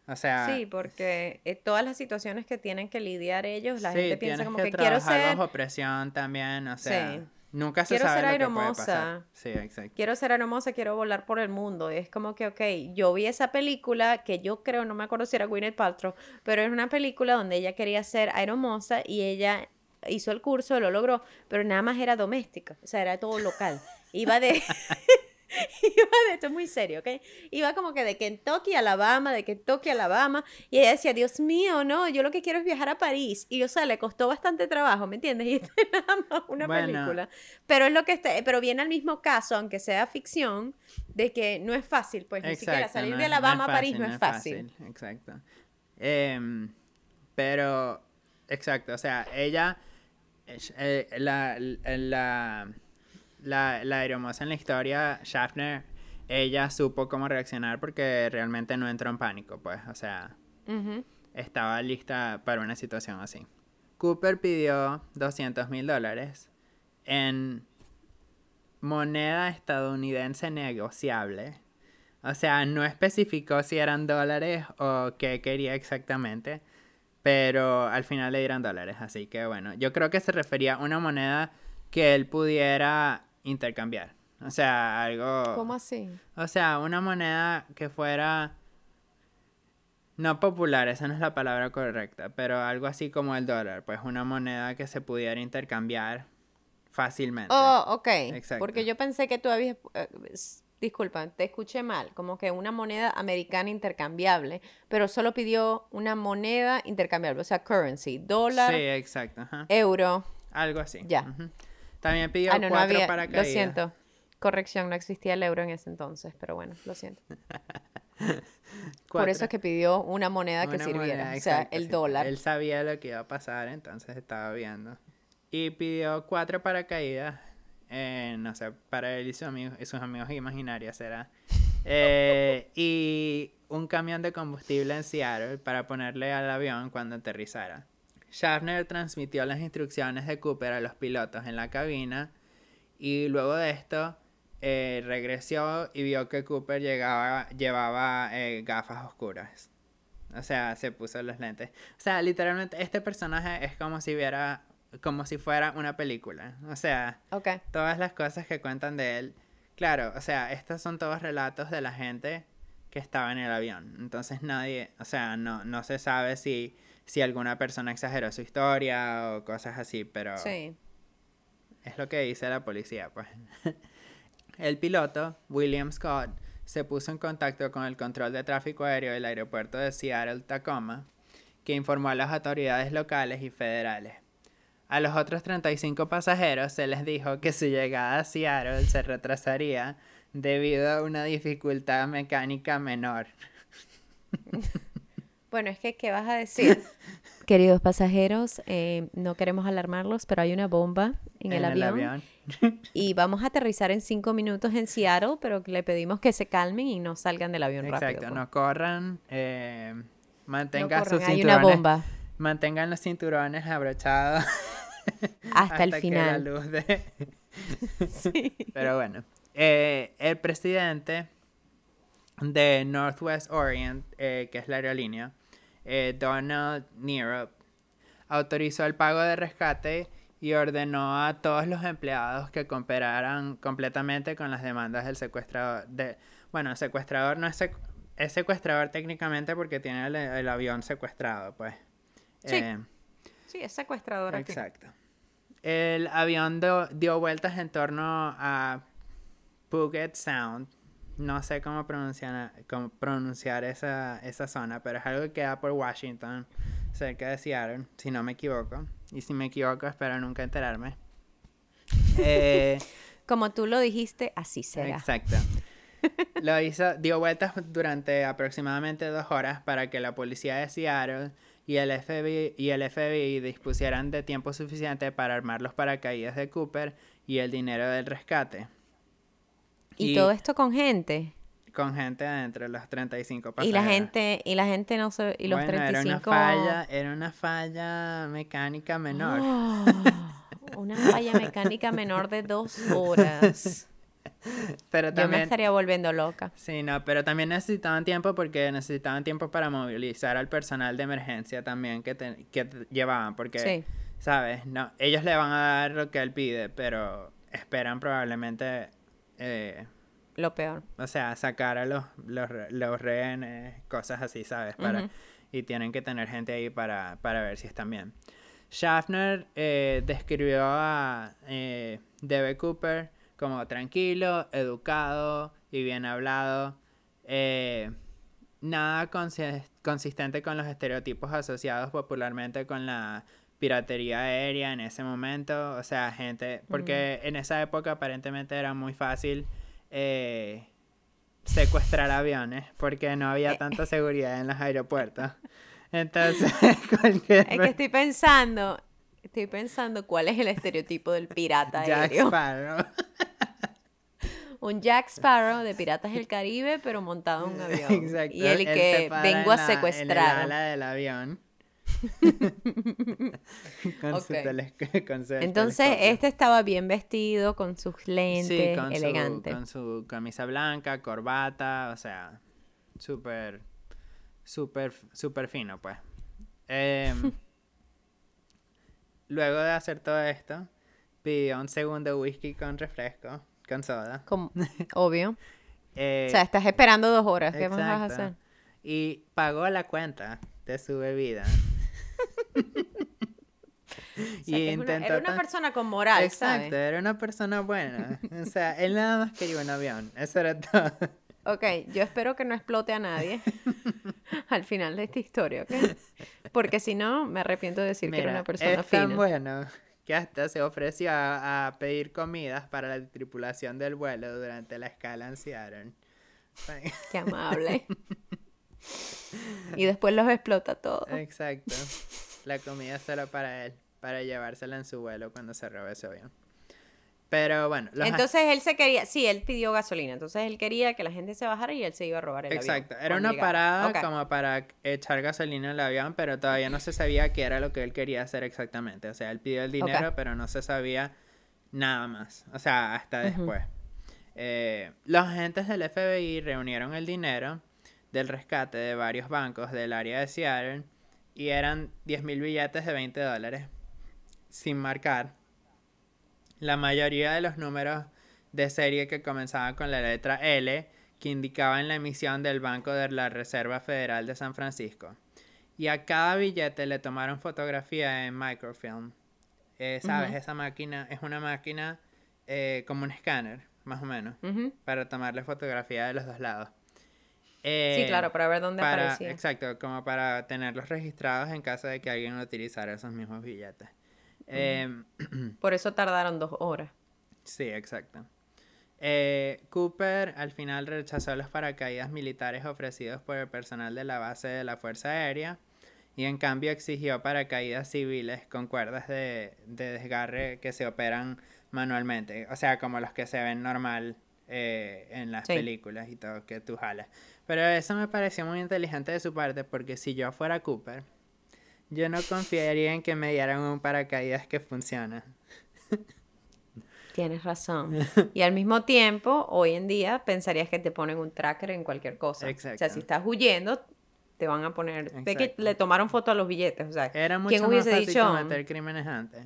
O sea, Sí, porque eh, todas las situaciones que tienen que lidiar ellos, la sí, gente piensa como que, que, quiero ser, bajo presión también, o sea, Sí. Nunca se Quiero sabe ser lo que puede pasar. Sí, exacto. quiero ser hermosa, quiero volar por el mundo. Es como que, ok, yo vi esa película que yo creo, no me acuerdo si era Gwyneth Paltrow, pero es una película donde ella quería ser aeromosa y ella hizo el curso, lo logró, pero nada más era doméstica, o sea, era todo local. Iba de... Iba de esto es muy serio, ¿ok? Iba como que de Kentucky a Alabama, de Kentucky a Alabama, y ella decía, Dios mío, no, yo lo que quiero es viajar a París. Y o sea, le costó bastante trabajo, ¿me entiendes? Y esta es nada más una Bueno. película. Pero es lo que está, pero viene al mismo caso, aunque sea ficción, de que no es fácil, pues ni siquiera salir no de no Alabama es a París fácil, no es fácil. Exacto. Em, pero, exacto, o sea, ella, eh, la, la, la, la aeromoza en la historia, Schaffner, ella supo cómo reaccionar porque realmente no entró en pánico, pues, o sea, estaba lista para una situación así. Cooper pidió 200 mil dólares en moneda estadounidense negociable. O sea, no especificó si eran dólares o qué quería exactamente, pero al final le dieron dólares, así que bueno, yo creo que se refería a una moneda que él pudiera intercambiar. O sea, algo... ¿Cómo así? O sea, una moneda que fuera... No popular, esa no es la palabra correcta, pero algo así como el dólar, pues una moneda que se pudiera intercambiar fácilmente. Oh, ok. Exacto. Porque yo pensé que tú habías... eh, disculpa, te escuché mal. Como que una moneda americana intercambiable, pero solo pidió una moneda intercambiable, o sea, currency, dólar, Sí, exacto. ajá. euro. Algo así. Ya. También pidió Ah, no, no cuatro había... para Lo siento. Corrección, no existía el euro en ese entonces, pero bueno, lo siento. Por eso es que pidió una moneda que sirviera, moneda, o sea, exacto, el dólar. Él sabía lo que iba a pasar, entonces estaba viendo. Y pidió cuatro paracaídas. eh, no sé, para él y, su amigo- y sus amigos imaginarios será. Eh, y un camión de combustible en Seattle para ponerle al avión cuando aterrizara. Schaffner transmitió las instrucciones de Cooper a los pilotos en la cabina y luego de esto eh, regresó y vio que Cooper llegaba, llevaba eh, gafas oscuras. O sea, se puso los lentes. O sea, literalmente este personaje es como si viera, como si fuera una película. O sea, todas las cosas que cuentan de él. Claro, o sea, estos son todos relatos de la gente que estaba en el avión. Entonces nadie, o sea, no, no se sabe si, si alguna persona exageró su historia o cosas así, pero Sí. es lo que dice la policía, pues. El piloto, William Scott, se puso en contacto con el control de tráfico aéreo del aeropuerto de Seattle-Tacoma, que informó a las autoridades locales y federales. A los otros 35 pasajeros se les dijo que su llegada a Seattle se retrasaría debido a una dificultad mecánica menor. Bueno, es que, ¿qué vas a decir? Queridos pasajeros, eh, no queremos alarmarlos, pero hay una bomba en, el, avión, y vamos a aterrizar en cinco minutos en Seattle, pero le pedimos que se calmen y no salgan del avión Exacto, rápido. pues. no corran, eh, No mantengan corran, sus hay una bomba mantengan los cinturones abrochados hasta, el que la final. luz de- Sí. Pero bueno, eh, el presidente de Northwest Orient, eh, que es la aerolínea, eh, Donald Nero, autorizó el pago de rescate y ordenó a todos los empleados que cooperaran completamente con las demandas del secuestrador. De, bueno, el secuestrador no es, sec- es secuestrador técnicamente porque tiene el, el avión secuestrado, pues. Sí. Eh, Sí, es secuestrador aquí. Exacto. El avión do- dio vueltas en torno a Puget Sound. No sé cómo pronunciar, cómo pronunciar esa, esa zona, pero es algo que queda por Washington, cerca de Seattle, si no me equivoco. Y si me equivoco, espero nunca enterarme. Eh, Como tú lo dijiste, así será. Exacto. Lo hizo, dio vueltas durante aproximadamente dos horas para que la policía de Seattle y el FBI, y el FBI dispusieran de tiempo suficiente para armar los paracaídas de Cooper y el dinero del rescate. Y, todo esto con gente. con gente adentro, los 35 Y pasajeros. la gente, y la gente no se, y los bueno, 35 era una falla, era una falla mecánica menor. Oh, una falla mecánica menor de dos horas. pero Yo me también estaría volviendo loca. Sí, no, pero también necesitaban tiempo porque necesitaban tiempo para movilizar al personal de emergencia también que, te- que te- llevaban, porque, Sí. ¿sabes? No, ellos le van a dar lo que él pide, pero esperan probablemente, eh, Lo peor. o sea, sacar a los, los, los rehenes, cosas así, ¿sabes? Para. Y tienen que tener gente ahí para, para ver si están bien. Schaffner eh, describió a eh, D.B. Cooper como tranquilo, educado y bien hablado. eh, nada consi- consistente con los estereotipos asociados popularmente con la piratería aérea en ese momento. O sea, gente, porque en esa época aparentemente era muy fácil eh, secuestrar aviones porque no había tanta seguridad en los aeropuertos. Entonces, cualquier Es que estoy pensando, estoy pensando cuál es el estereotipo del pirata Jack aéreo. Sparrow. Un Jack Sparrow de Piratas del Caribe, pero montado en un avión. Exacto. Y el que vengo en a la- En el secuestrar. ala del avión. con su Entonces, telescopio. este estaba bien vestido, con sus lentes, Sí, con elegante. Su, con su camisa blanca, corbata, o sea, súper, súper, súper fino, pues. Em, luego de hacer todo esto, pidió un segundo whisky con refresco, con soda. Como- obvio. Eh, O sea, estás esperando dos horas. ¿Qué más vas a hacer? Y pagó la cuenta de su bebida. O sea, que es una- era una tan- persona con moral, Exacto, ¿sabes? era una persona buena. O sea, él nada más quería un avión. Eso era todo. Ok, yo espero que no explote a nadie al final de esta historia, ¿ok? Porque si no, me arrepiento de decir que era una persona es tan fina. bueno que hasta se ofreció a, a pedir comidas para la tripulación del vuelo durante la escala en Seattle. Qué amable. y después los explota todo. Exacto. La comida solo para él, para llevársela en su vuelo cuando se robe su avión. Pero bueno, los Entonces él se quería, sí, él pidió gasolina, entonces él quería que la gente se bajara y él se iba a robar el Exacto, avión. era cuando una parada como para echar gasolina en el avión, pero todavía no se sabía qué era lo que él quería hacer exactamente. O sea, él pidió el dinero, pero no se sabía nada más. O sea, hasta después. Eh, los agentes del FBI reunieron el dinero del rescate de varios bancos del área de Seattle y eran 10.000 billetes de 20 dólares sin marcar. La mayoría de los números de serie que comenzaban con la letra L que indicaban la emisión del Banco de la Reserva Federal de San Francisco. Y a cada billete le tomaron fotografía en microfilm. Eh, ¿Sabes? Esa máquina es una máquina eh, como un escáner, más o menos, Ujú. para tomarle fotografía de los dos lados. Sí, Eh, claro, para ver dónde para, aparecía. Exacto, como para tenerlos registrados en caso de que alguien utilizara esos mismos billetes. Em, Por eso tardaron dos horas. Sí, exacto. Eh, Cooper al final rechazó los paracaídas militares ofrecidos por el personal de la base de la Fuerza Aérea y en cambio exigió paracaídas civiles con cuerdas de, de desgarre que se operan manualmente, o sea, como los que se ven normal eh, en las Sí. películas y todo, que tú jalas. Pero eso me pareció muy inteligente de su parte porque si yo fuera Cooper, yo no confiaría en que me dieran un paracaídas que funciona. Tienes razón. Y al mismo tiempo, hoy en día pensarías que te ponen un tracker en cualquier cosa. O sea, Exacto. si estás huyendo, te van a poner. Ve que Exacto. le tomaron foto a los billetes. O sea, Era mucho ¿quién más hubiese fácil dicho? cometer crímenes antes.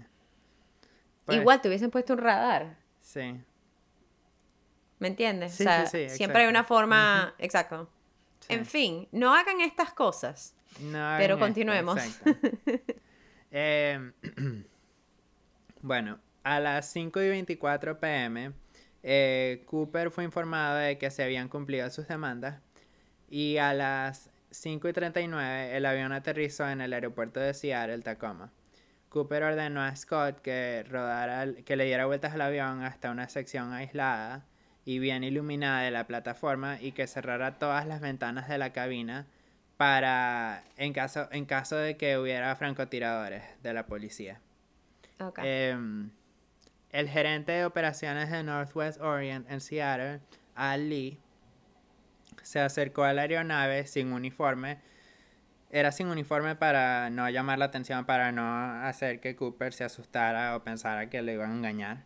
Pues, Igual te hubiesen puesto un radar. Sí. ¿Me entiendes? Sí, o sea, sí, sí, siempre hay una exacto. forma. Exacto. sí. En fin, no hagan estas cosas. No pero esto, continuemos. exacto. Eh, bueno, a las 5 y 24 pm, eh, Cooper fue informado de que se habían cumplido sus demandas y a las 5 y 39 el avión aterrizó en el aeropuerto de Seattle, Tacoma. Cooper ordenó a Scott que rodara, que le diera vueltas al avión hasta una sección aislada y bien iluminada de la plataforma y que cerrara todas las ventanas de la cabina para en caso en caso de que hubiera francotiradores de la policía. Em, el gerente de operaciones de Northwest Orient en Seattle, Al Lee, se acercó a la aeronave sin uniforme. Era sin uniforme para no llamar la atención, para no hacer que Cooper se asustara o pensara que le iban a engañar.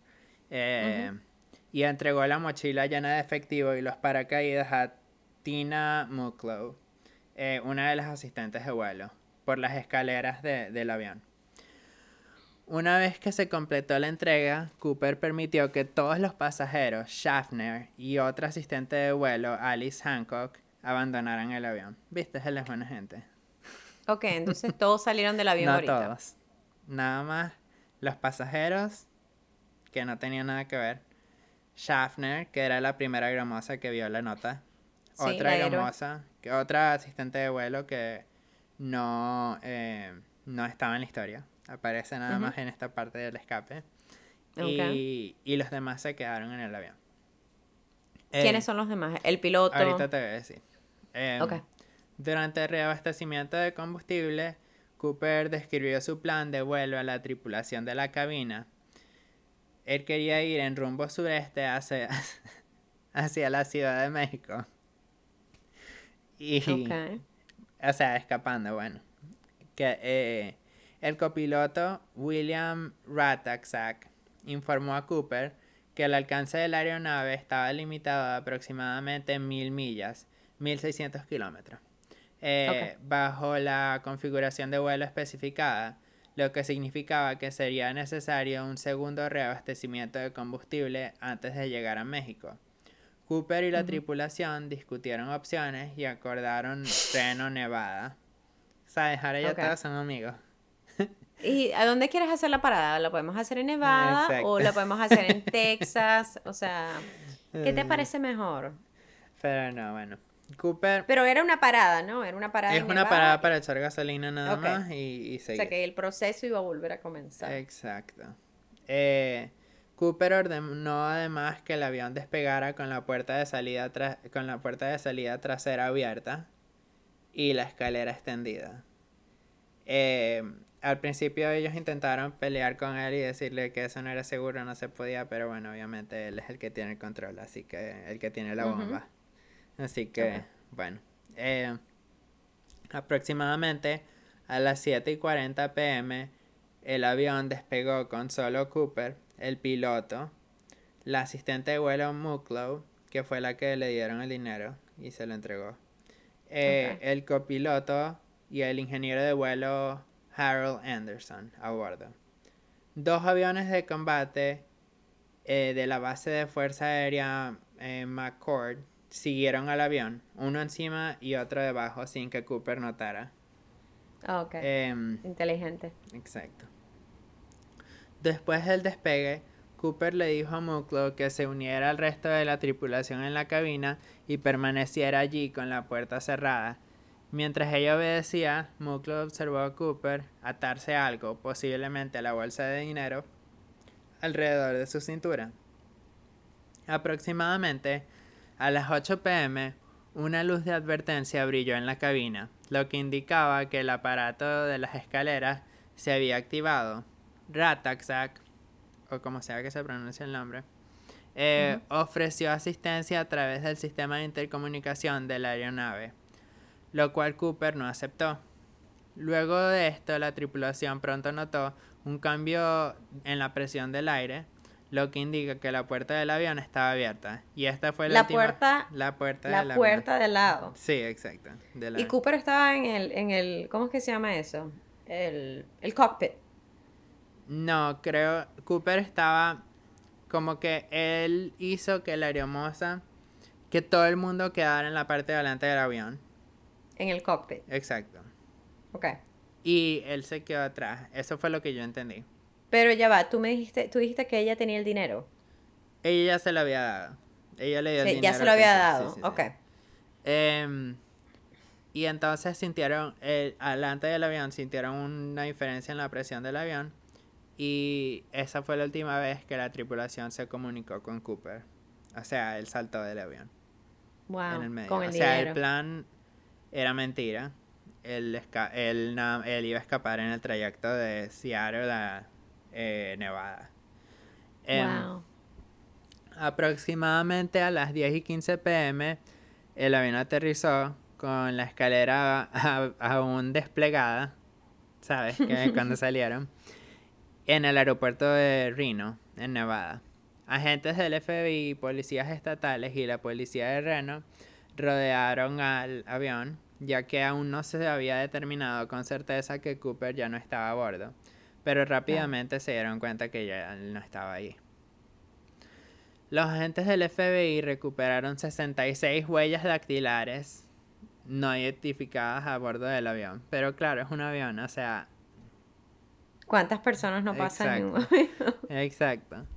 Eh, Y entregó la mochila llena de efectivo y los paracaídas a Tina Mucklow, eh, una de las asistentes de vuelo, por las escaleras de- del avión. Una vez que se completó la entrega, Cooper permitió que todos los pasajeros, Schaffner y otra asistente de vuelo, Alice Hancock, abandonaran el avión. ¿Viste? Él es buena gente. Ok, entonces todos salieron del avión no ahorita. todos. Nada más los pasajeros, que no tenían nada que ver. Schaffner, que era la primera gramosa que vio la nota. Sí, otra la gramosa, que otra asistente de vuelo que no, eh, no estaba en la historia. Aparece nada más en esta parte del escape. Y, y los demás se quedaron en el avión. Eh, ¿Quiénes son los demás? El piloto. Ahorita te voy a decir. Em. Durante el reabastecimiento de combustible, Cooper describió su plan de vuelo a la tripulación de la cabina. Él quería ir en rumbo sureste hacia, hacia la Ciudad de México. Y, o sea, escapando, bueno. que eh, el copiloto William Rataksak informó a Cooper que el alcance de la aeronave estaba limitado a aproximadamente mil millas, 1600 kilómetros, eh, bajo la configuración de vuelo especificada, lo que significaba que sería necesario un segundo reabastecimiento de combustible antes de llegar a México. Cooper y la tripulación discutieron opciones y acordaron Reno, Nevada. ¿Sabes? Ahora ya todos son amigos. ¿Y a dónde quieres hacer la parada? ¿La podemos hacer en Nevada o la podemos hacer en Texas? O sea, ¿qué te parece mejor? Pero no, bueno. Cooper. Pero era una parada, ¿no? Era una parada. Es una parada para echar gasolina nada más y, seguir. O sea que el proceso iba a volver a comenzar. Exacto. Eh, Cooper ordenó además que el avión despegara con la puerta de salida con la puerta de salida trasera abierta y la escalera extendida. Eh, al principio ellos intentaron pelear con él y decirle que eso no era seguro, no se podía, pero bueno, obviamente él es el que tiene el control, así que el que tiene la bomba. Así que, bueno. Eh, aproximadamente a las 7 y 40 pm, el avión despegó con solo Cooper, el piloto, la asistente de vuelo Muklow, que fue la que le dieron el dinero y se lo entregó, eh, el copiloto y el ingeniero de vuelo Harold Anderson a bordo. Dos aviones de combate eh, de la base de Fuerza Aérea eh, McCord siguieron al avión, uno encima y otro debajo sin que Cooper notara. Ah, ok. Em, Inteligente. Exacto. Después del despegue, Cooper le dijo a Muklo que se uniera al resto de la tripulación en la cabina y permaneciera allí con la puerta cerrada. Mientras ella obedecía, Muklo observó a Cooper atarse algo, posiblemente a la bolsa de dinero, alrededor de su cintura. Aproximadamente a las 8 pm, una luz de advertencia brilló en la cabina, lo que indicaba que el aparato de las escaleras se había activado. Rataksak, o como sea que se pronuncie el nombre, eh, ofreció asistencia a través del sistema de intercomunicación de la aeronave, lo cual Cooper no aceptó. Luego de esto, la tripulación pronto notó un cambio en la presión del aire, lo que indica que la puerta del avión estaba abierta. Y esta fue la, puerta, la puerta, la puerta del lado. Sí, exacto. y Cooper estaba en el, en el, ¿cómo es que se llama eso? El, el cockpit. No, creo, Cooper estaba como que él hizo que la aeromoza, que todo el mundo quedara en la parte de delante del avión. En el cockpit. Exacto. Ok. Y él se quedó atrás. Eso fue lo que yo entendí. Pero ya va, tú me dijiste, tú dijiste que ella tenía el dinero. Ella ya se lo había dado. Ella le dio el dinero. Ya se lo había dado, ok. Em, y entonces sintieron, el, alante del avión, sintieron una diferencia en la presión del avión. Y esa fue la última vez que la tripulación se comunicó con Cooper. O sea, él saltó del avión. Wow, en el medio. o sea, el plan era mentira. Él, él, él, iba a escapar en el trayecto de Seattle a eh, Nevada. Em, aproximadamente a las 10 y 15 pm, el avión aterrizó con la escalera aún desplegada, ¿sabes? Que cuando salieron, en el aeropuerto de Reno, en Nevada. Agentes del FBI, policías estatales y la policía de Reno rodearon al avión, ya que aún no se había determinado con certeza que Cooper ya no estaba a bordo pero rápidamente se dieron cuenta que ya no estaba ahí. Los agentes del FBI recuperaron 66 huellas dactilares no identificadas a bordo del avión. Pero claro, es un avión, o sea... ¿Cuántas personas no pasan en un avión? Exacto.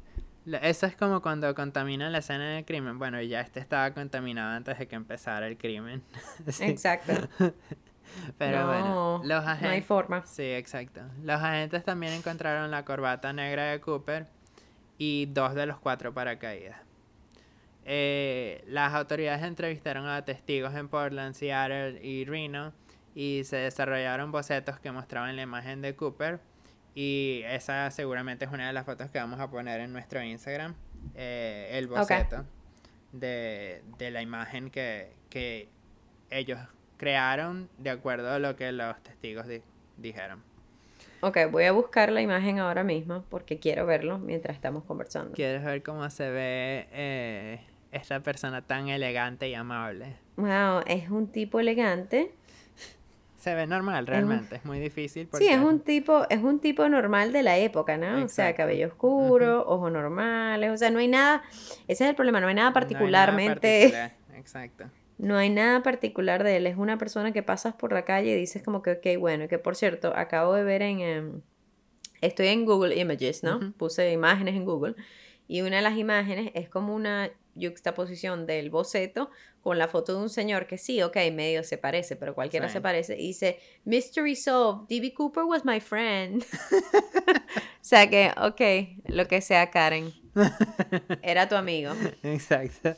Eso es como cuando contaminan la escena del crimen. Bueno, ya este estaba contaminado antes de que empezara el crimen. Exacto. Pero bueno, los agentes... No hay forma. Sí, exacto. Los agentes también encontraron la corbata negra de Cooper y dos de los cuatro paracaídas. Eh, las autoridades entrevistaron a testigos en Portland, Seattle y Reno y se desarrollaron bocetos que mostraban la imagen de Cooper y esa seguramente es una de las fotos que vamos a poner en nuestro Instagram, eh, el boceto de, de, la imagen que, que ellos crearon de acuerdo a lo que los testigos dijeron. Ok, voy a buscar la imagen ahora mismo porque quiero verlo mientras estamos conversando. ¿Quieres ver cómo se ve eh, esta persona tan elegante y amable? Wow, es un tipo elegante. Se ve normal realmente, es muy difícil. Porque... Sí, es un tipo, es un tipo normal de la época, ¿no? O sea, cabello oscuro, ojos normales, o sea, no hay nada, ese es el problema, no hay nada particularmente. No hay nada particular. Exacto. No hay nada particular de él, es una persona que pasas por la calle y dices como que, ok, bueno, que por cierto, acabo de ver en, em, estoy en Google Images, ¿no? Puse imágenes en Google y una de las imágenes es como una juxtaposición del boceto con la foto de un señor que sí, ok, medio se parece, pero cualquiera se parece. Y dice, Mystery Solved, D.B. Cooper was my friend. o sea que, ok, lo que sea Karen. Era tu amigo. Exacto.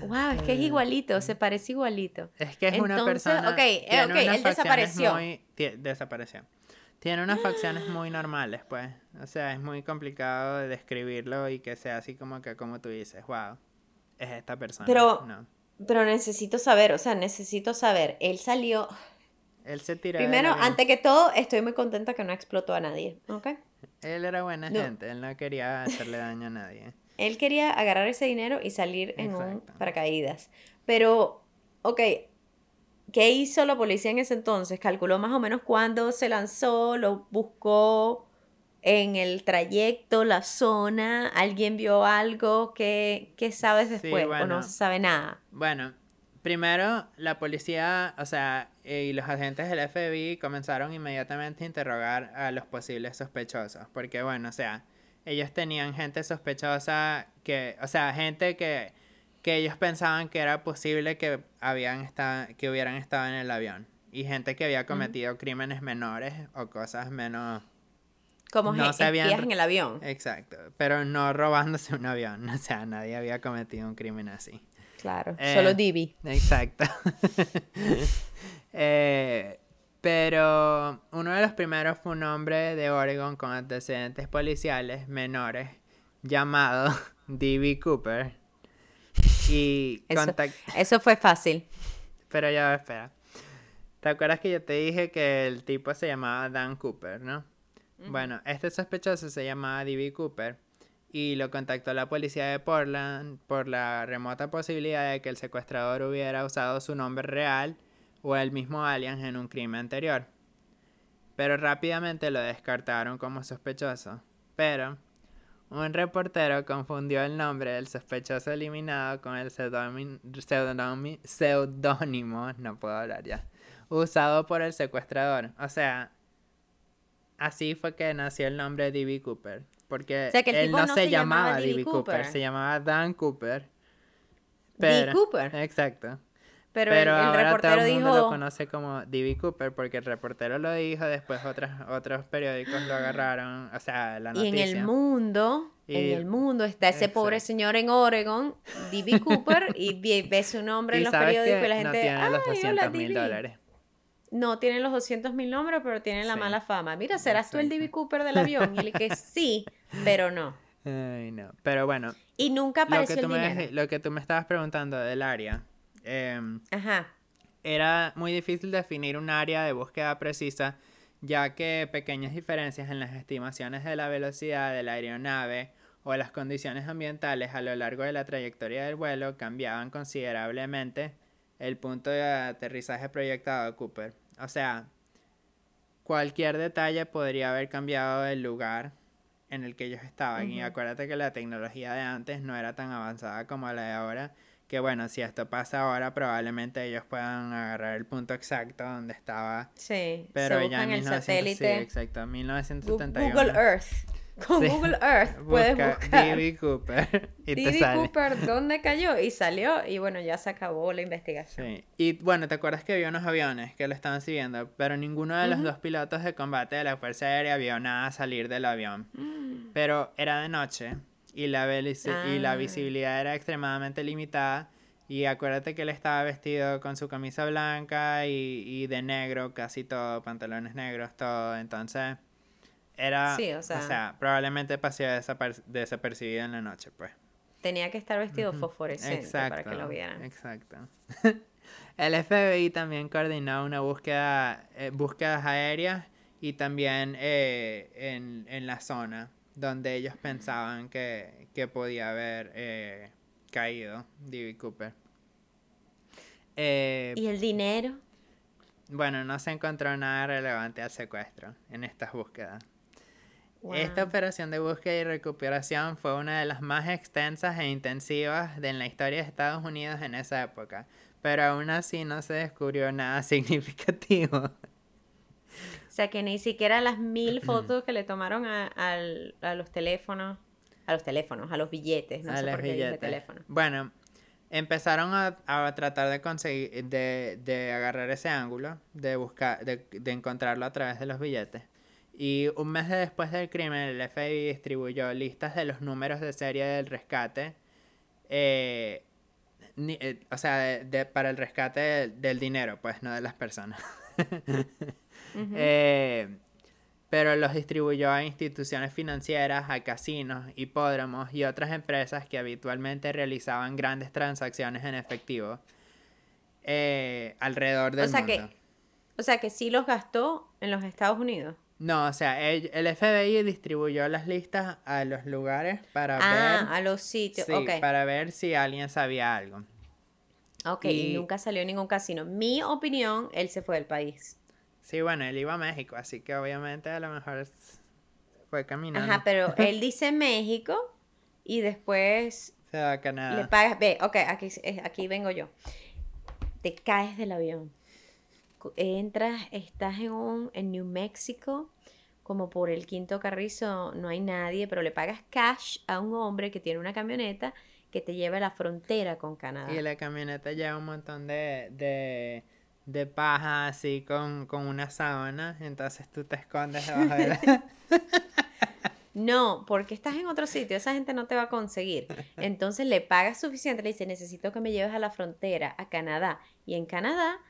Wow, es que es igualito, se parece igualito. Es que es una persona. Ok, eh, ok, él desapareció. Muy, desapareció. Tiene unas facciones muy normales, pues. O sea, es muy complicado de describirlo y que sea así como que, como tú dices, wow, es esta persona. Pero, pero necesito saber, o sea, necesito saber. Él salió. Él se tiró. Primero, antes que todo, estoy muy contenta que no explotó a nadie, ¿ok? Él era buena gente, él no quería hacerle daño a nadie. Él quería agarrar ese dinero y salir en un paracaídas. Pero, ok, ¿qué hizo la policía en ese entonces? Calculó más o menos cuándo se lanzó, lo buscó en el trayecto, la zona, alguien vio algo, ¿qué, qué sabes después? ¿O no se sabe nada? Bueno, primero la policía, o sea, y los agentes del FBI comenzaron inmediatamente a interrogar a los posibles sospechosos, porque bueno, o sea, ellos tenían gente sospechosa que, o sea, gente que, que ellos pensaban que era posible que, habían estado, que hubieran estado en el avión. Y gente que había cometido crímenes menores o cosas menos... Como no se habían... en el avión. Exacto, pero no robándose un avión. O sea, nadie había cometido un crimen así. Claro, eh, solo Divi. Exacto. eh, pero uno de los primeros fue un hombre de Oregon con antecedentes policiales menores llamado D.B. Cooper. Y eso, eso fue fácil. Pero ya, espera. ¿Te acuerdas que yo te dije que el tipo se llamaba Dan Cooper, no? Bueno, este sospechoso se llamaba D.B. Cooper y lo contactó la policía de Portland por la remota posibilidad de que el secuestrador hubiera usado su nombre real o el mismo alien en un crimen anterior. Pero rápidamente lo descartaron como sospechoso. Pero un reportero confundió el nombre del sospechoso eliminado con el seudónimo, no puedo hablar ya, usado por el secuestrador. O sea, así fue que nació el nombre D.B. Cooper. Porque él no, se, llamaba D.B. Cooper. se llamaba Dan Cooper. D. Cooper. Exacto. Pero, el, ahora reportero todo el mundo lo conoce como D.B. Cooper porque el reportero lo dijo, después otros, otros periódicos lo agarraron, o sea, la noticia. Y en el mundo, en el mundo está ese pobre señor en Oregon, D.B. Cooper, y ve su nombre en los periódicos y la gente, no tiene los 200 mil dólares. No tienen los 200 mil nombres, pero tienen la mala fama. Mira, ¿serás tú el D.B. Cooper del avión? Y el que sí, pero no. Ay, no. Pero bueno. Y nunca apareció lo que el tú dinero. Me, lo que tú me estabas preguntando del área Em, Ajá. Era muy difícil definir un área de búsqueda precisa, ya que pequeñas diferencias en las estimaciones de la velocidad de la aeronave o las condiciones ambientales a lo largo de la trayectoria del vuelo cambiaban considerablemente el punto de aterrizaje proyectado de Cooper. O sea, cualquier detalle podría haber cambiado el lugar en el que ellos estaban. Y acuérdate que la tecnología de antes no era tan avanzada como la de ahora que bueno, si esto pasa ahora, probablemente ellos puedan agarrar el punto exacto donde estaba. Sí, pero se ya en el satélite. Sí, exacto, 1971. Google Earth. Con Google Earth puedes buscar. D.B. Cooper. Y D.B. Cooper, ¿dónde cayó? Y salió, y bueno, ya se acabó la investigación. Sí. Y bueno, ¿te acuerdas que había unos aviones que lo estaban siguiendo? Pero ninguno de los dos pilotos de combate de la Fuerza Aérea vio nada salir del avión. Mm. Pero era de noche y la, y la ah. visibilidad era extremadamente limitada. Y acuérdate que él estaba vestido con su camisa blanca y, y de negro, casi todo, pantalones negros, todo. Entonces, era. Sí, o sea. O sea probablemente pasó desapercibido en la noche, pues. Tenía que estar vestido fosforescente para que lo vieran. Exacto. El FBI también coordinó una búsqueda, eh, búsquedas aéreas y también eh, en, en, la zona donde ellos pensaban que, que podía haber eh, caído D.B. Cooper. ¿Y el dinero? Bueno, no se encontró nada relevante al secuestro en estas búsquedas. Esta operación de búsqueda y recuperación fue una de las más extensas e intensivas de en la historia de Estados Unidos en esa época, pero aún así no se descubrió nada significativo. Sea que ni siquiera las mil fotos que le tomaron a, los teléfonos, a los teléfonos, a los billetes, no sé por qué dije teléfono. Bueno, empezaron a, tratar de conseguir, de, de, agarrar ese ángulo, de buscar, de, de encontrarlo a través de los billetes. Y un mes después del crimen, el FBI distribuyó listas de los números de serie del rescate. Eh, eh, o sea, de, para el rescate del, dinero, pues, no de las personas. Eh, pero los distribuyó a instituciones financieras, a casinos, hipódromos y otras empresas que habitualmente realizaban grandes transacciones en efectivo alrededor del o sea mundo. Que, o sea que sí los gastó en los Estados Unidos. No, o sea, el, FBI distribuyó las listas a los lugares para ah, ver. a los sitios, sí, para ver si alguien sabía algo. Ok, y, nunca salió en ningún casino. Mi opinión, él se fue del país. Sí, bueno, él iba a México, así que obviamente a lo mejor fue caminando. Ajá, pero él dice México y después. Se va a Canadá. Le pagas. Ve, ok, aquí, aquí vengo yo. Te caes del avión entras, estás en, un, en New Mexico, como por el quinto carrizo no hay nadie, pero le pagas cash a un hombre que tiene una camioneta que te lleva a la frontera con Canadá. Y la camioneta lleva un montón de, de, de paja así con, con una sábana, entonces tú te escondes debajo de la... No, porque estás en otro sitio, esa gente no te va a conseguir. Entonces le pagas suficiente, le dice, necesito que me lleves a la frontera, a Canadá. Y en Canadá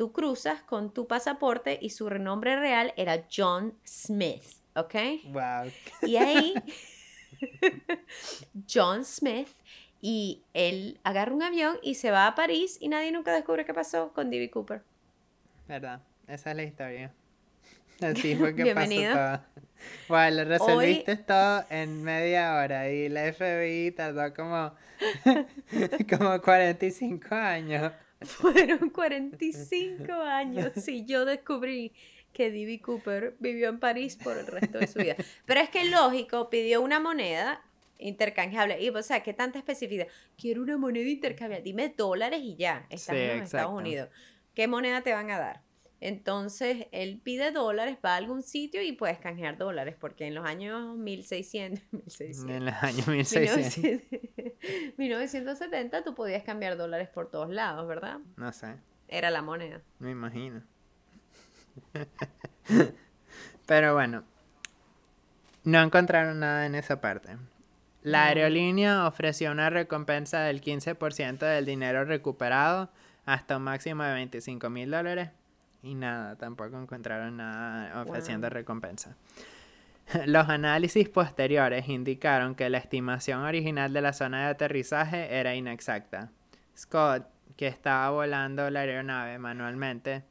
Tú cruzas con tu pasaporte y su renombre real era John Smith, ¿ok? Wow. Y ahí, John Smith, y él agarra un avión y se va a París y nadie nunca descubre qué pasó con D.B. Cooper. ¿Verdad? Esa es la historia. Así fue que Bienvenido. pasó todo. Bueno, lo resolviste todo en media hora y la FBI tardó como, como 45 años. Fueron 45 años y yo descubrí que D.B. Cooper vivió en París por el resto de su vida. Pero es que lógico, pidió una moneda intercambiable. Y, o sea, ¿qué tanta especificidad? Quiero una moneda intercambiable. Dime dólares y ya. Estamos en Estados Unidos. ¿Qué moneda te van a dar? Entonces, él pide dólares, va a algún sitio y puedes canjear dólares, porque en los años 1600, 1600 en los años 1600. 1970 tú podías cambiar dólares por todos lados, ¿verdad? No sé. Era la moneda. Me imagino. Pero bueno, no encontraron nada en esa parte. La aerolínea ofreció una recompensa del 15% del dinero recuperado hasta un máximo de 25 mil dólares y nada, tampoco encontraron nada ofreciendo recompensa. Los análisis posteriores indicaron que la estimación original de la zona de aterrizaje era inexacta. Scott, que estaba volando la aeronave manualmente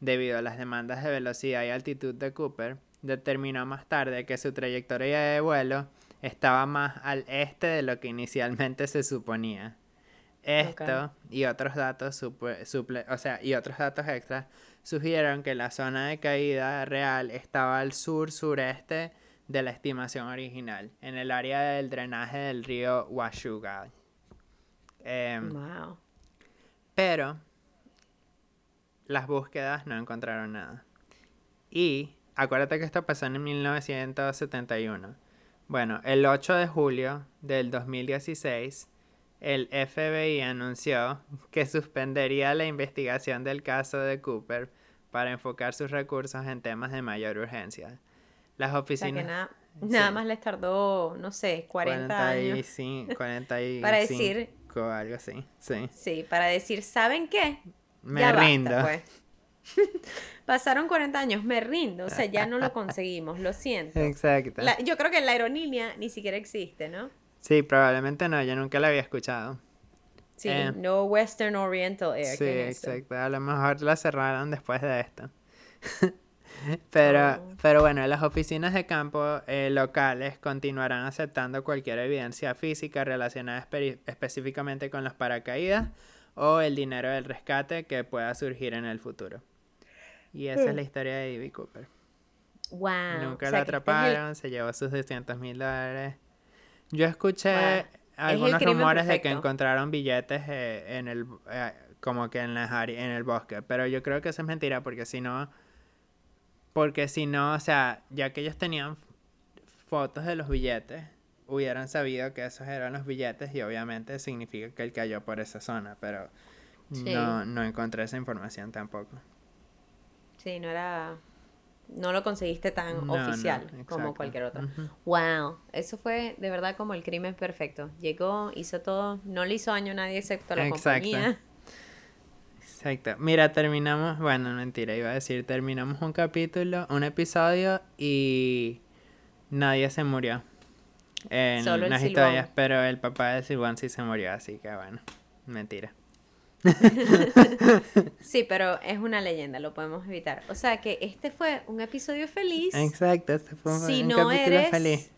debido a las demandas de velocidad y altitud de Cooper, determinó más tarde que su trayectoria de vuelo estaba más al este de lo que inicialmente se suponía. Esto y otros datos suple, o sea, y otros datos extras sugirieron que la zona de caída real estaba al sur-sureste de la estimación original, en el área del drenaje del río Washuga. Em, wow. Pero las búsquedas no encontraron nada. Y acuérdate que esto pasó en 1971. Bueno, el 8 de julio del 2016 el FBI anunció que suspendería la investigación del caso de Cooper para enfocar sus recursos en temas de mayor urgencia. Las oficinas... nada más les tardó, no sé, 40, años. 45, para decir... Algo así, sí. Sí, para decir, ¿saben qué? Me rindo. pues. Pasaron 40 años, me rindo, o sea, ya no lo conseguimos, lo siento. Exacto. yo creo que la aerolínea ni siquiera existe, ¿no? Sí, probablemente no, yo nunca la había escuchado. Sí, Eh, no Western Oriental Air. Sí, exacto. A lo mejor la cerraron después de esto. pero, Oh. pero bueno, las oficinas de campo eh, locales continuarán aceptando cualquier evidencia física relacionada espe- específicamente con los paracaídas o el dinero del rescate que pueda surgir en el futuro. Y esa es la historia de D.B. Cooper. Wow. Nunca o sea, el- atraparon, se llevó sus 200 mil dólares. Yo escuché Wow. algunos rumores de que encontraron billetes eh, en el eh, como que en las en el bosque, pero yo creo que eso es mentira porque si no porque si no, o sea, ya que ellos tenían fotos de los billetes, hubieran sabido que esos eran los billetes y obviamente significa que él cayó por esa zona, pero Sí. no no encontré esa información tampoco. Sí, no era. No lo conseguiste tan No, no, oficial como cualquier otro. Wow, eso fue de verdad como el crimen perfecto. Llegó, hizo todo, no le hizo daño a nadie excepto a la Exacto. compañía. Exacto. Mira, terminamos, bueno, mentira, iba a decir, terminamos un capítulo, un episodio y nadie se murió. En Solo el las historias, pero el papá de Silván sí se murió, así que bueno, mentira. Sí, pero es una leyenda, lo podemos evitar. O sea que este fue un episodio feliz. Exacto, este fue un, Si un no capítulo eres- feliz.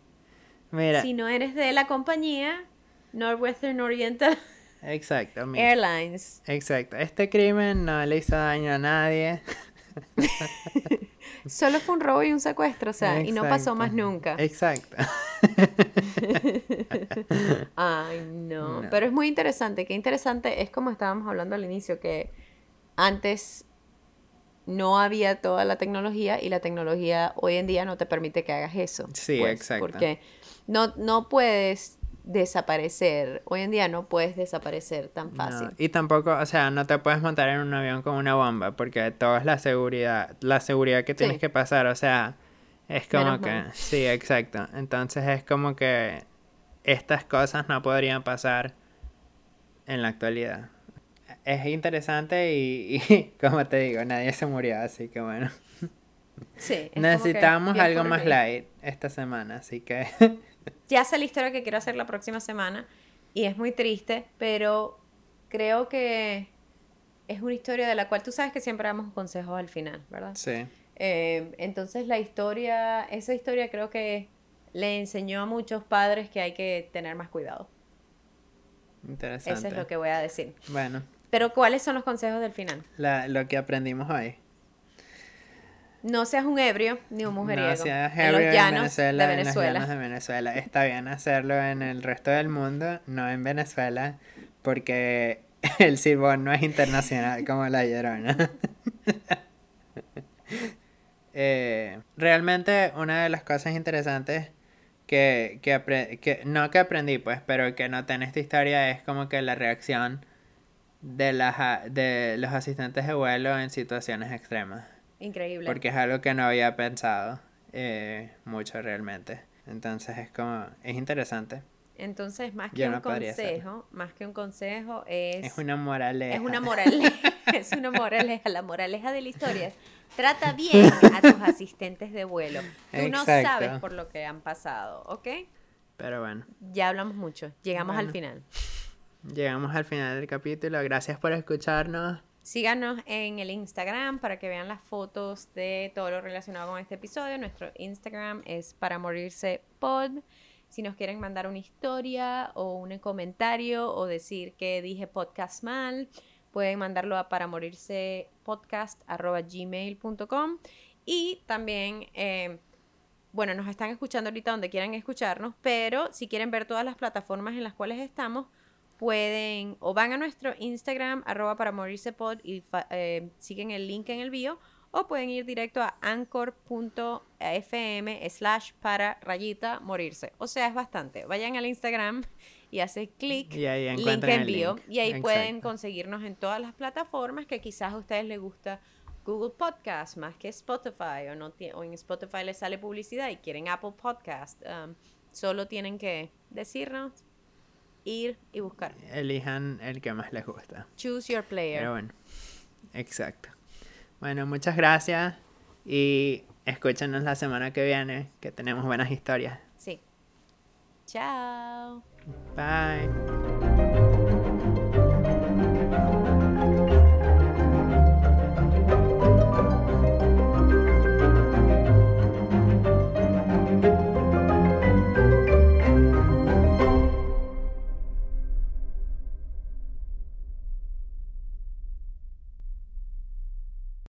Mira, Si no eres de la compañía Northwestern Oriental exacto, mira. Airlines. Exacto, este crimen no le hizo daño a nadie. Solo fue un robo y un secuestro, o sea, y no pasó más nunca. Exacto. Ay, no. No. Pero es muy interesante. Qué interesante es como estábamos hablando al inicio, que antes no había toda la tecnología y la tecnología hoy en día no te permite que hagas eso. Sí, pues, exacto. Porque no, no puedes desaparecer. Hoy en día no puedes desaparecer tan fácil. No, y tampoco, o sea, no te puedes montar en un avión con una bomba porque todo es la seguridad, la seguridad que tienes Sí. que pasar, o sea, es como Menos que, mal. sí, exacto. Entonces es como que estas cosas no podrían pasar en la actualidad. Es interesante y, y como te digo, nadie se murió, así que bueno. Sí, Necesitamos algo más light esta semana, así que Ya sé la historia que quiero hacer la próxima semana y es muy triste, pero creo que es una historia de la cual tú sabes que siempre damos consejos al final, ¿verdad? sí. Eh, entonces la historia, esa historia creo que le enseñó a muchos padres que hay que tener más cuidado. Interesante. Eso es lo que voy a decir. Bueno, Pero ¿cuáles son los consejos del final? la- lo que aprendimos hoy. No seas un ebrio ni un mujeriego. No seas en ebrio en Venezuela, de en los Venezuela. llanos de Venezuela. Está bien hacerlo en el resto del mundo, no en Venezuela, porque el silbón no es internacional como la llorona. Eh, realmente una de las cosas interesantes que, que, que no que aprendí pues, pero que noté en esta historia es como que la reacción de, las, de los asistentes de vuelo en situaciones extremas. Increíble. Porque es algo que no había pensado eh, mucho realmente. Entonces es como, es interesante. Entonces, más que un no consejo, más que un consejo es... Es una moraleja. Es una moraleja, es una moraleja. La moraleja de la historia es trata bien a tus asistentes de vuelo. Tú no Exacto. sabes por lo que han pasado, ¿ok? Pero bueno, Ya hablamos mucho. Llegamos al Bueno. final. llegamos al final del capítulo. Gracias por escucharnos. Síganos en el Instagram para que vean las fotos de todo lo relacionado con este episodio. Nuestro Instagram es para morirse pod. Si nos quieren mandar una historia o un comentario o decir que dije podcast mal, pueden mandarlo a para morirse gmail.com y también eh, bueno, nos están escuchando ahorita donde quieran escucharnos, pero si quieren ver todas las plataformas en las cuales estamos, pueden o van a nuestro Instagram, arroba para morirse pod y fa- eh, siguen el link en el bio, o pueden ir directo a anchor.fm slash para rayita morirse. O sea, es bastante. Vayan al Instagram y hacen clic, Y ahí link encuentran en el bio, link. y ahí pueden conseguirnos en todas las plataformas que quizás a ustedes les gusta Google Podcast más que Spotify o, no o en Spotify les sale publicidad y quieren Apple Podcast. um, solo tienen que decirnos, ir y buscar. Elijan el que más les gusta. Choose your player. Pero bueno, exacto. Bueno, muchas gracias y escúchanos la semana que viene, que tenemos buenas historias. Sí. Chao. Bye.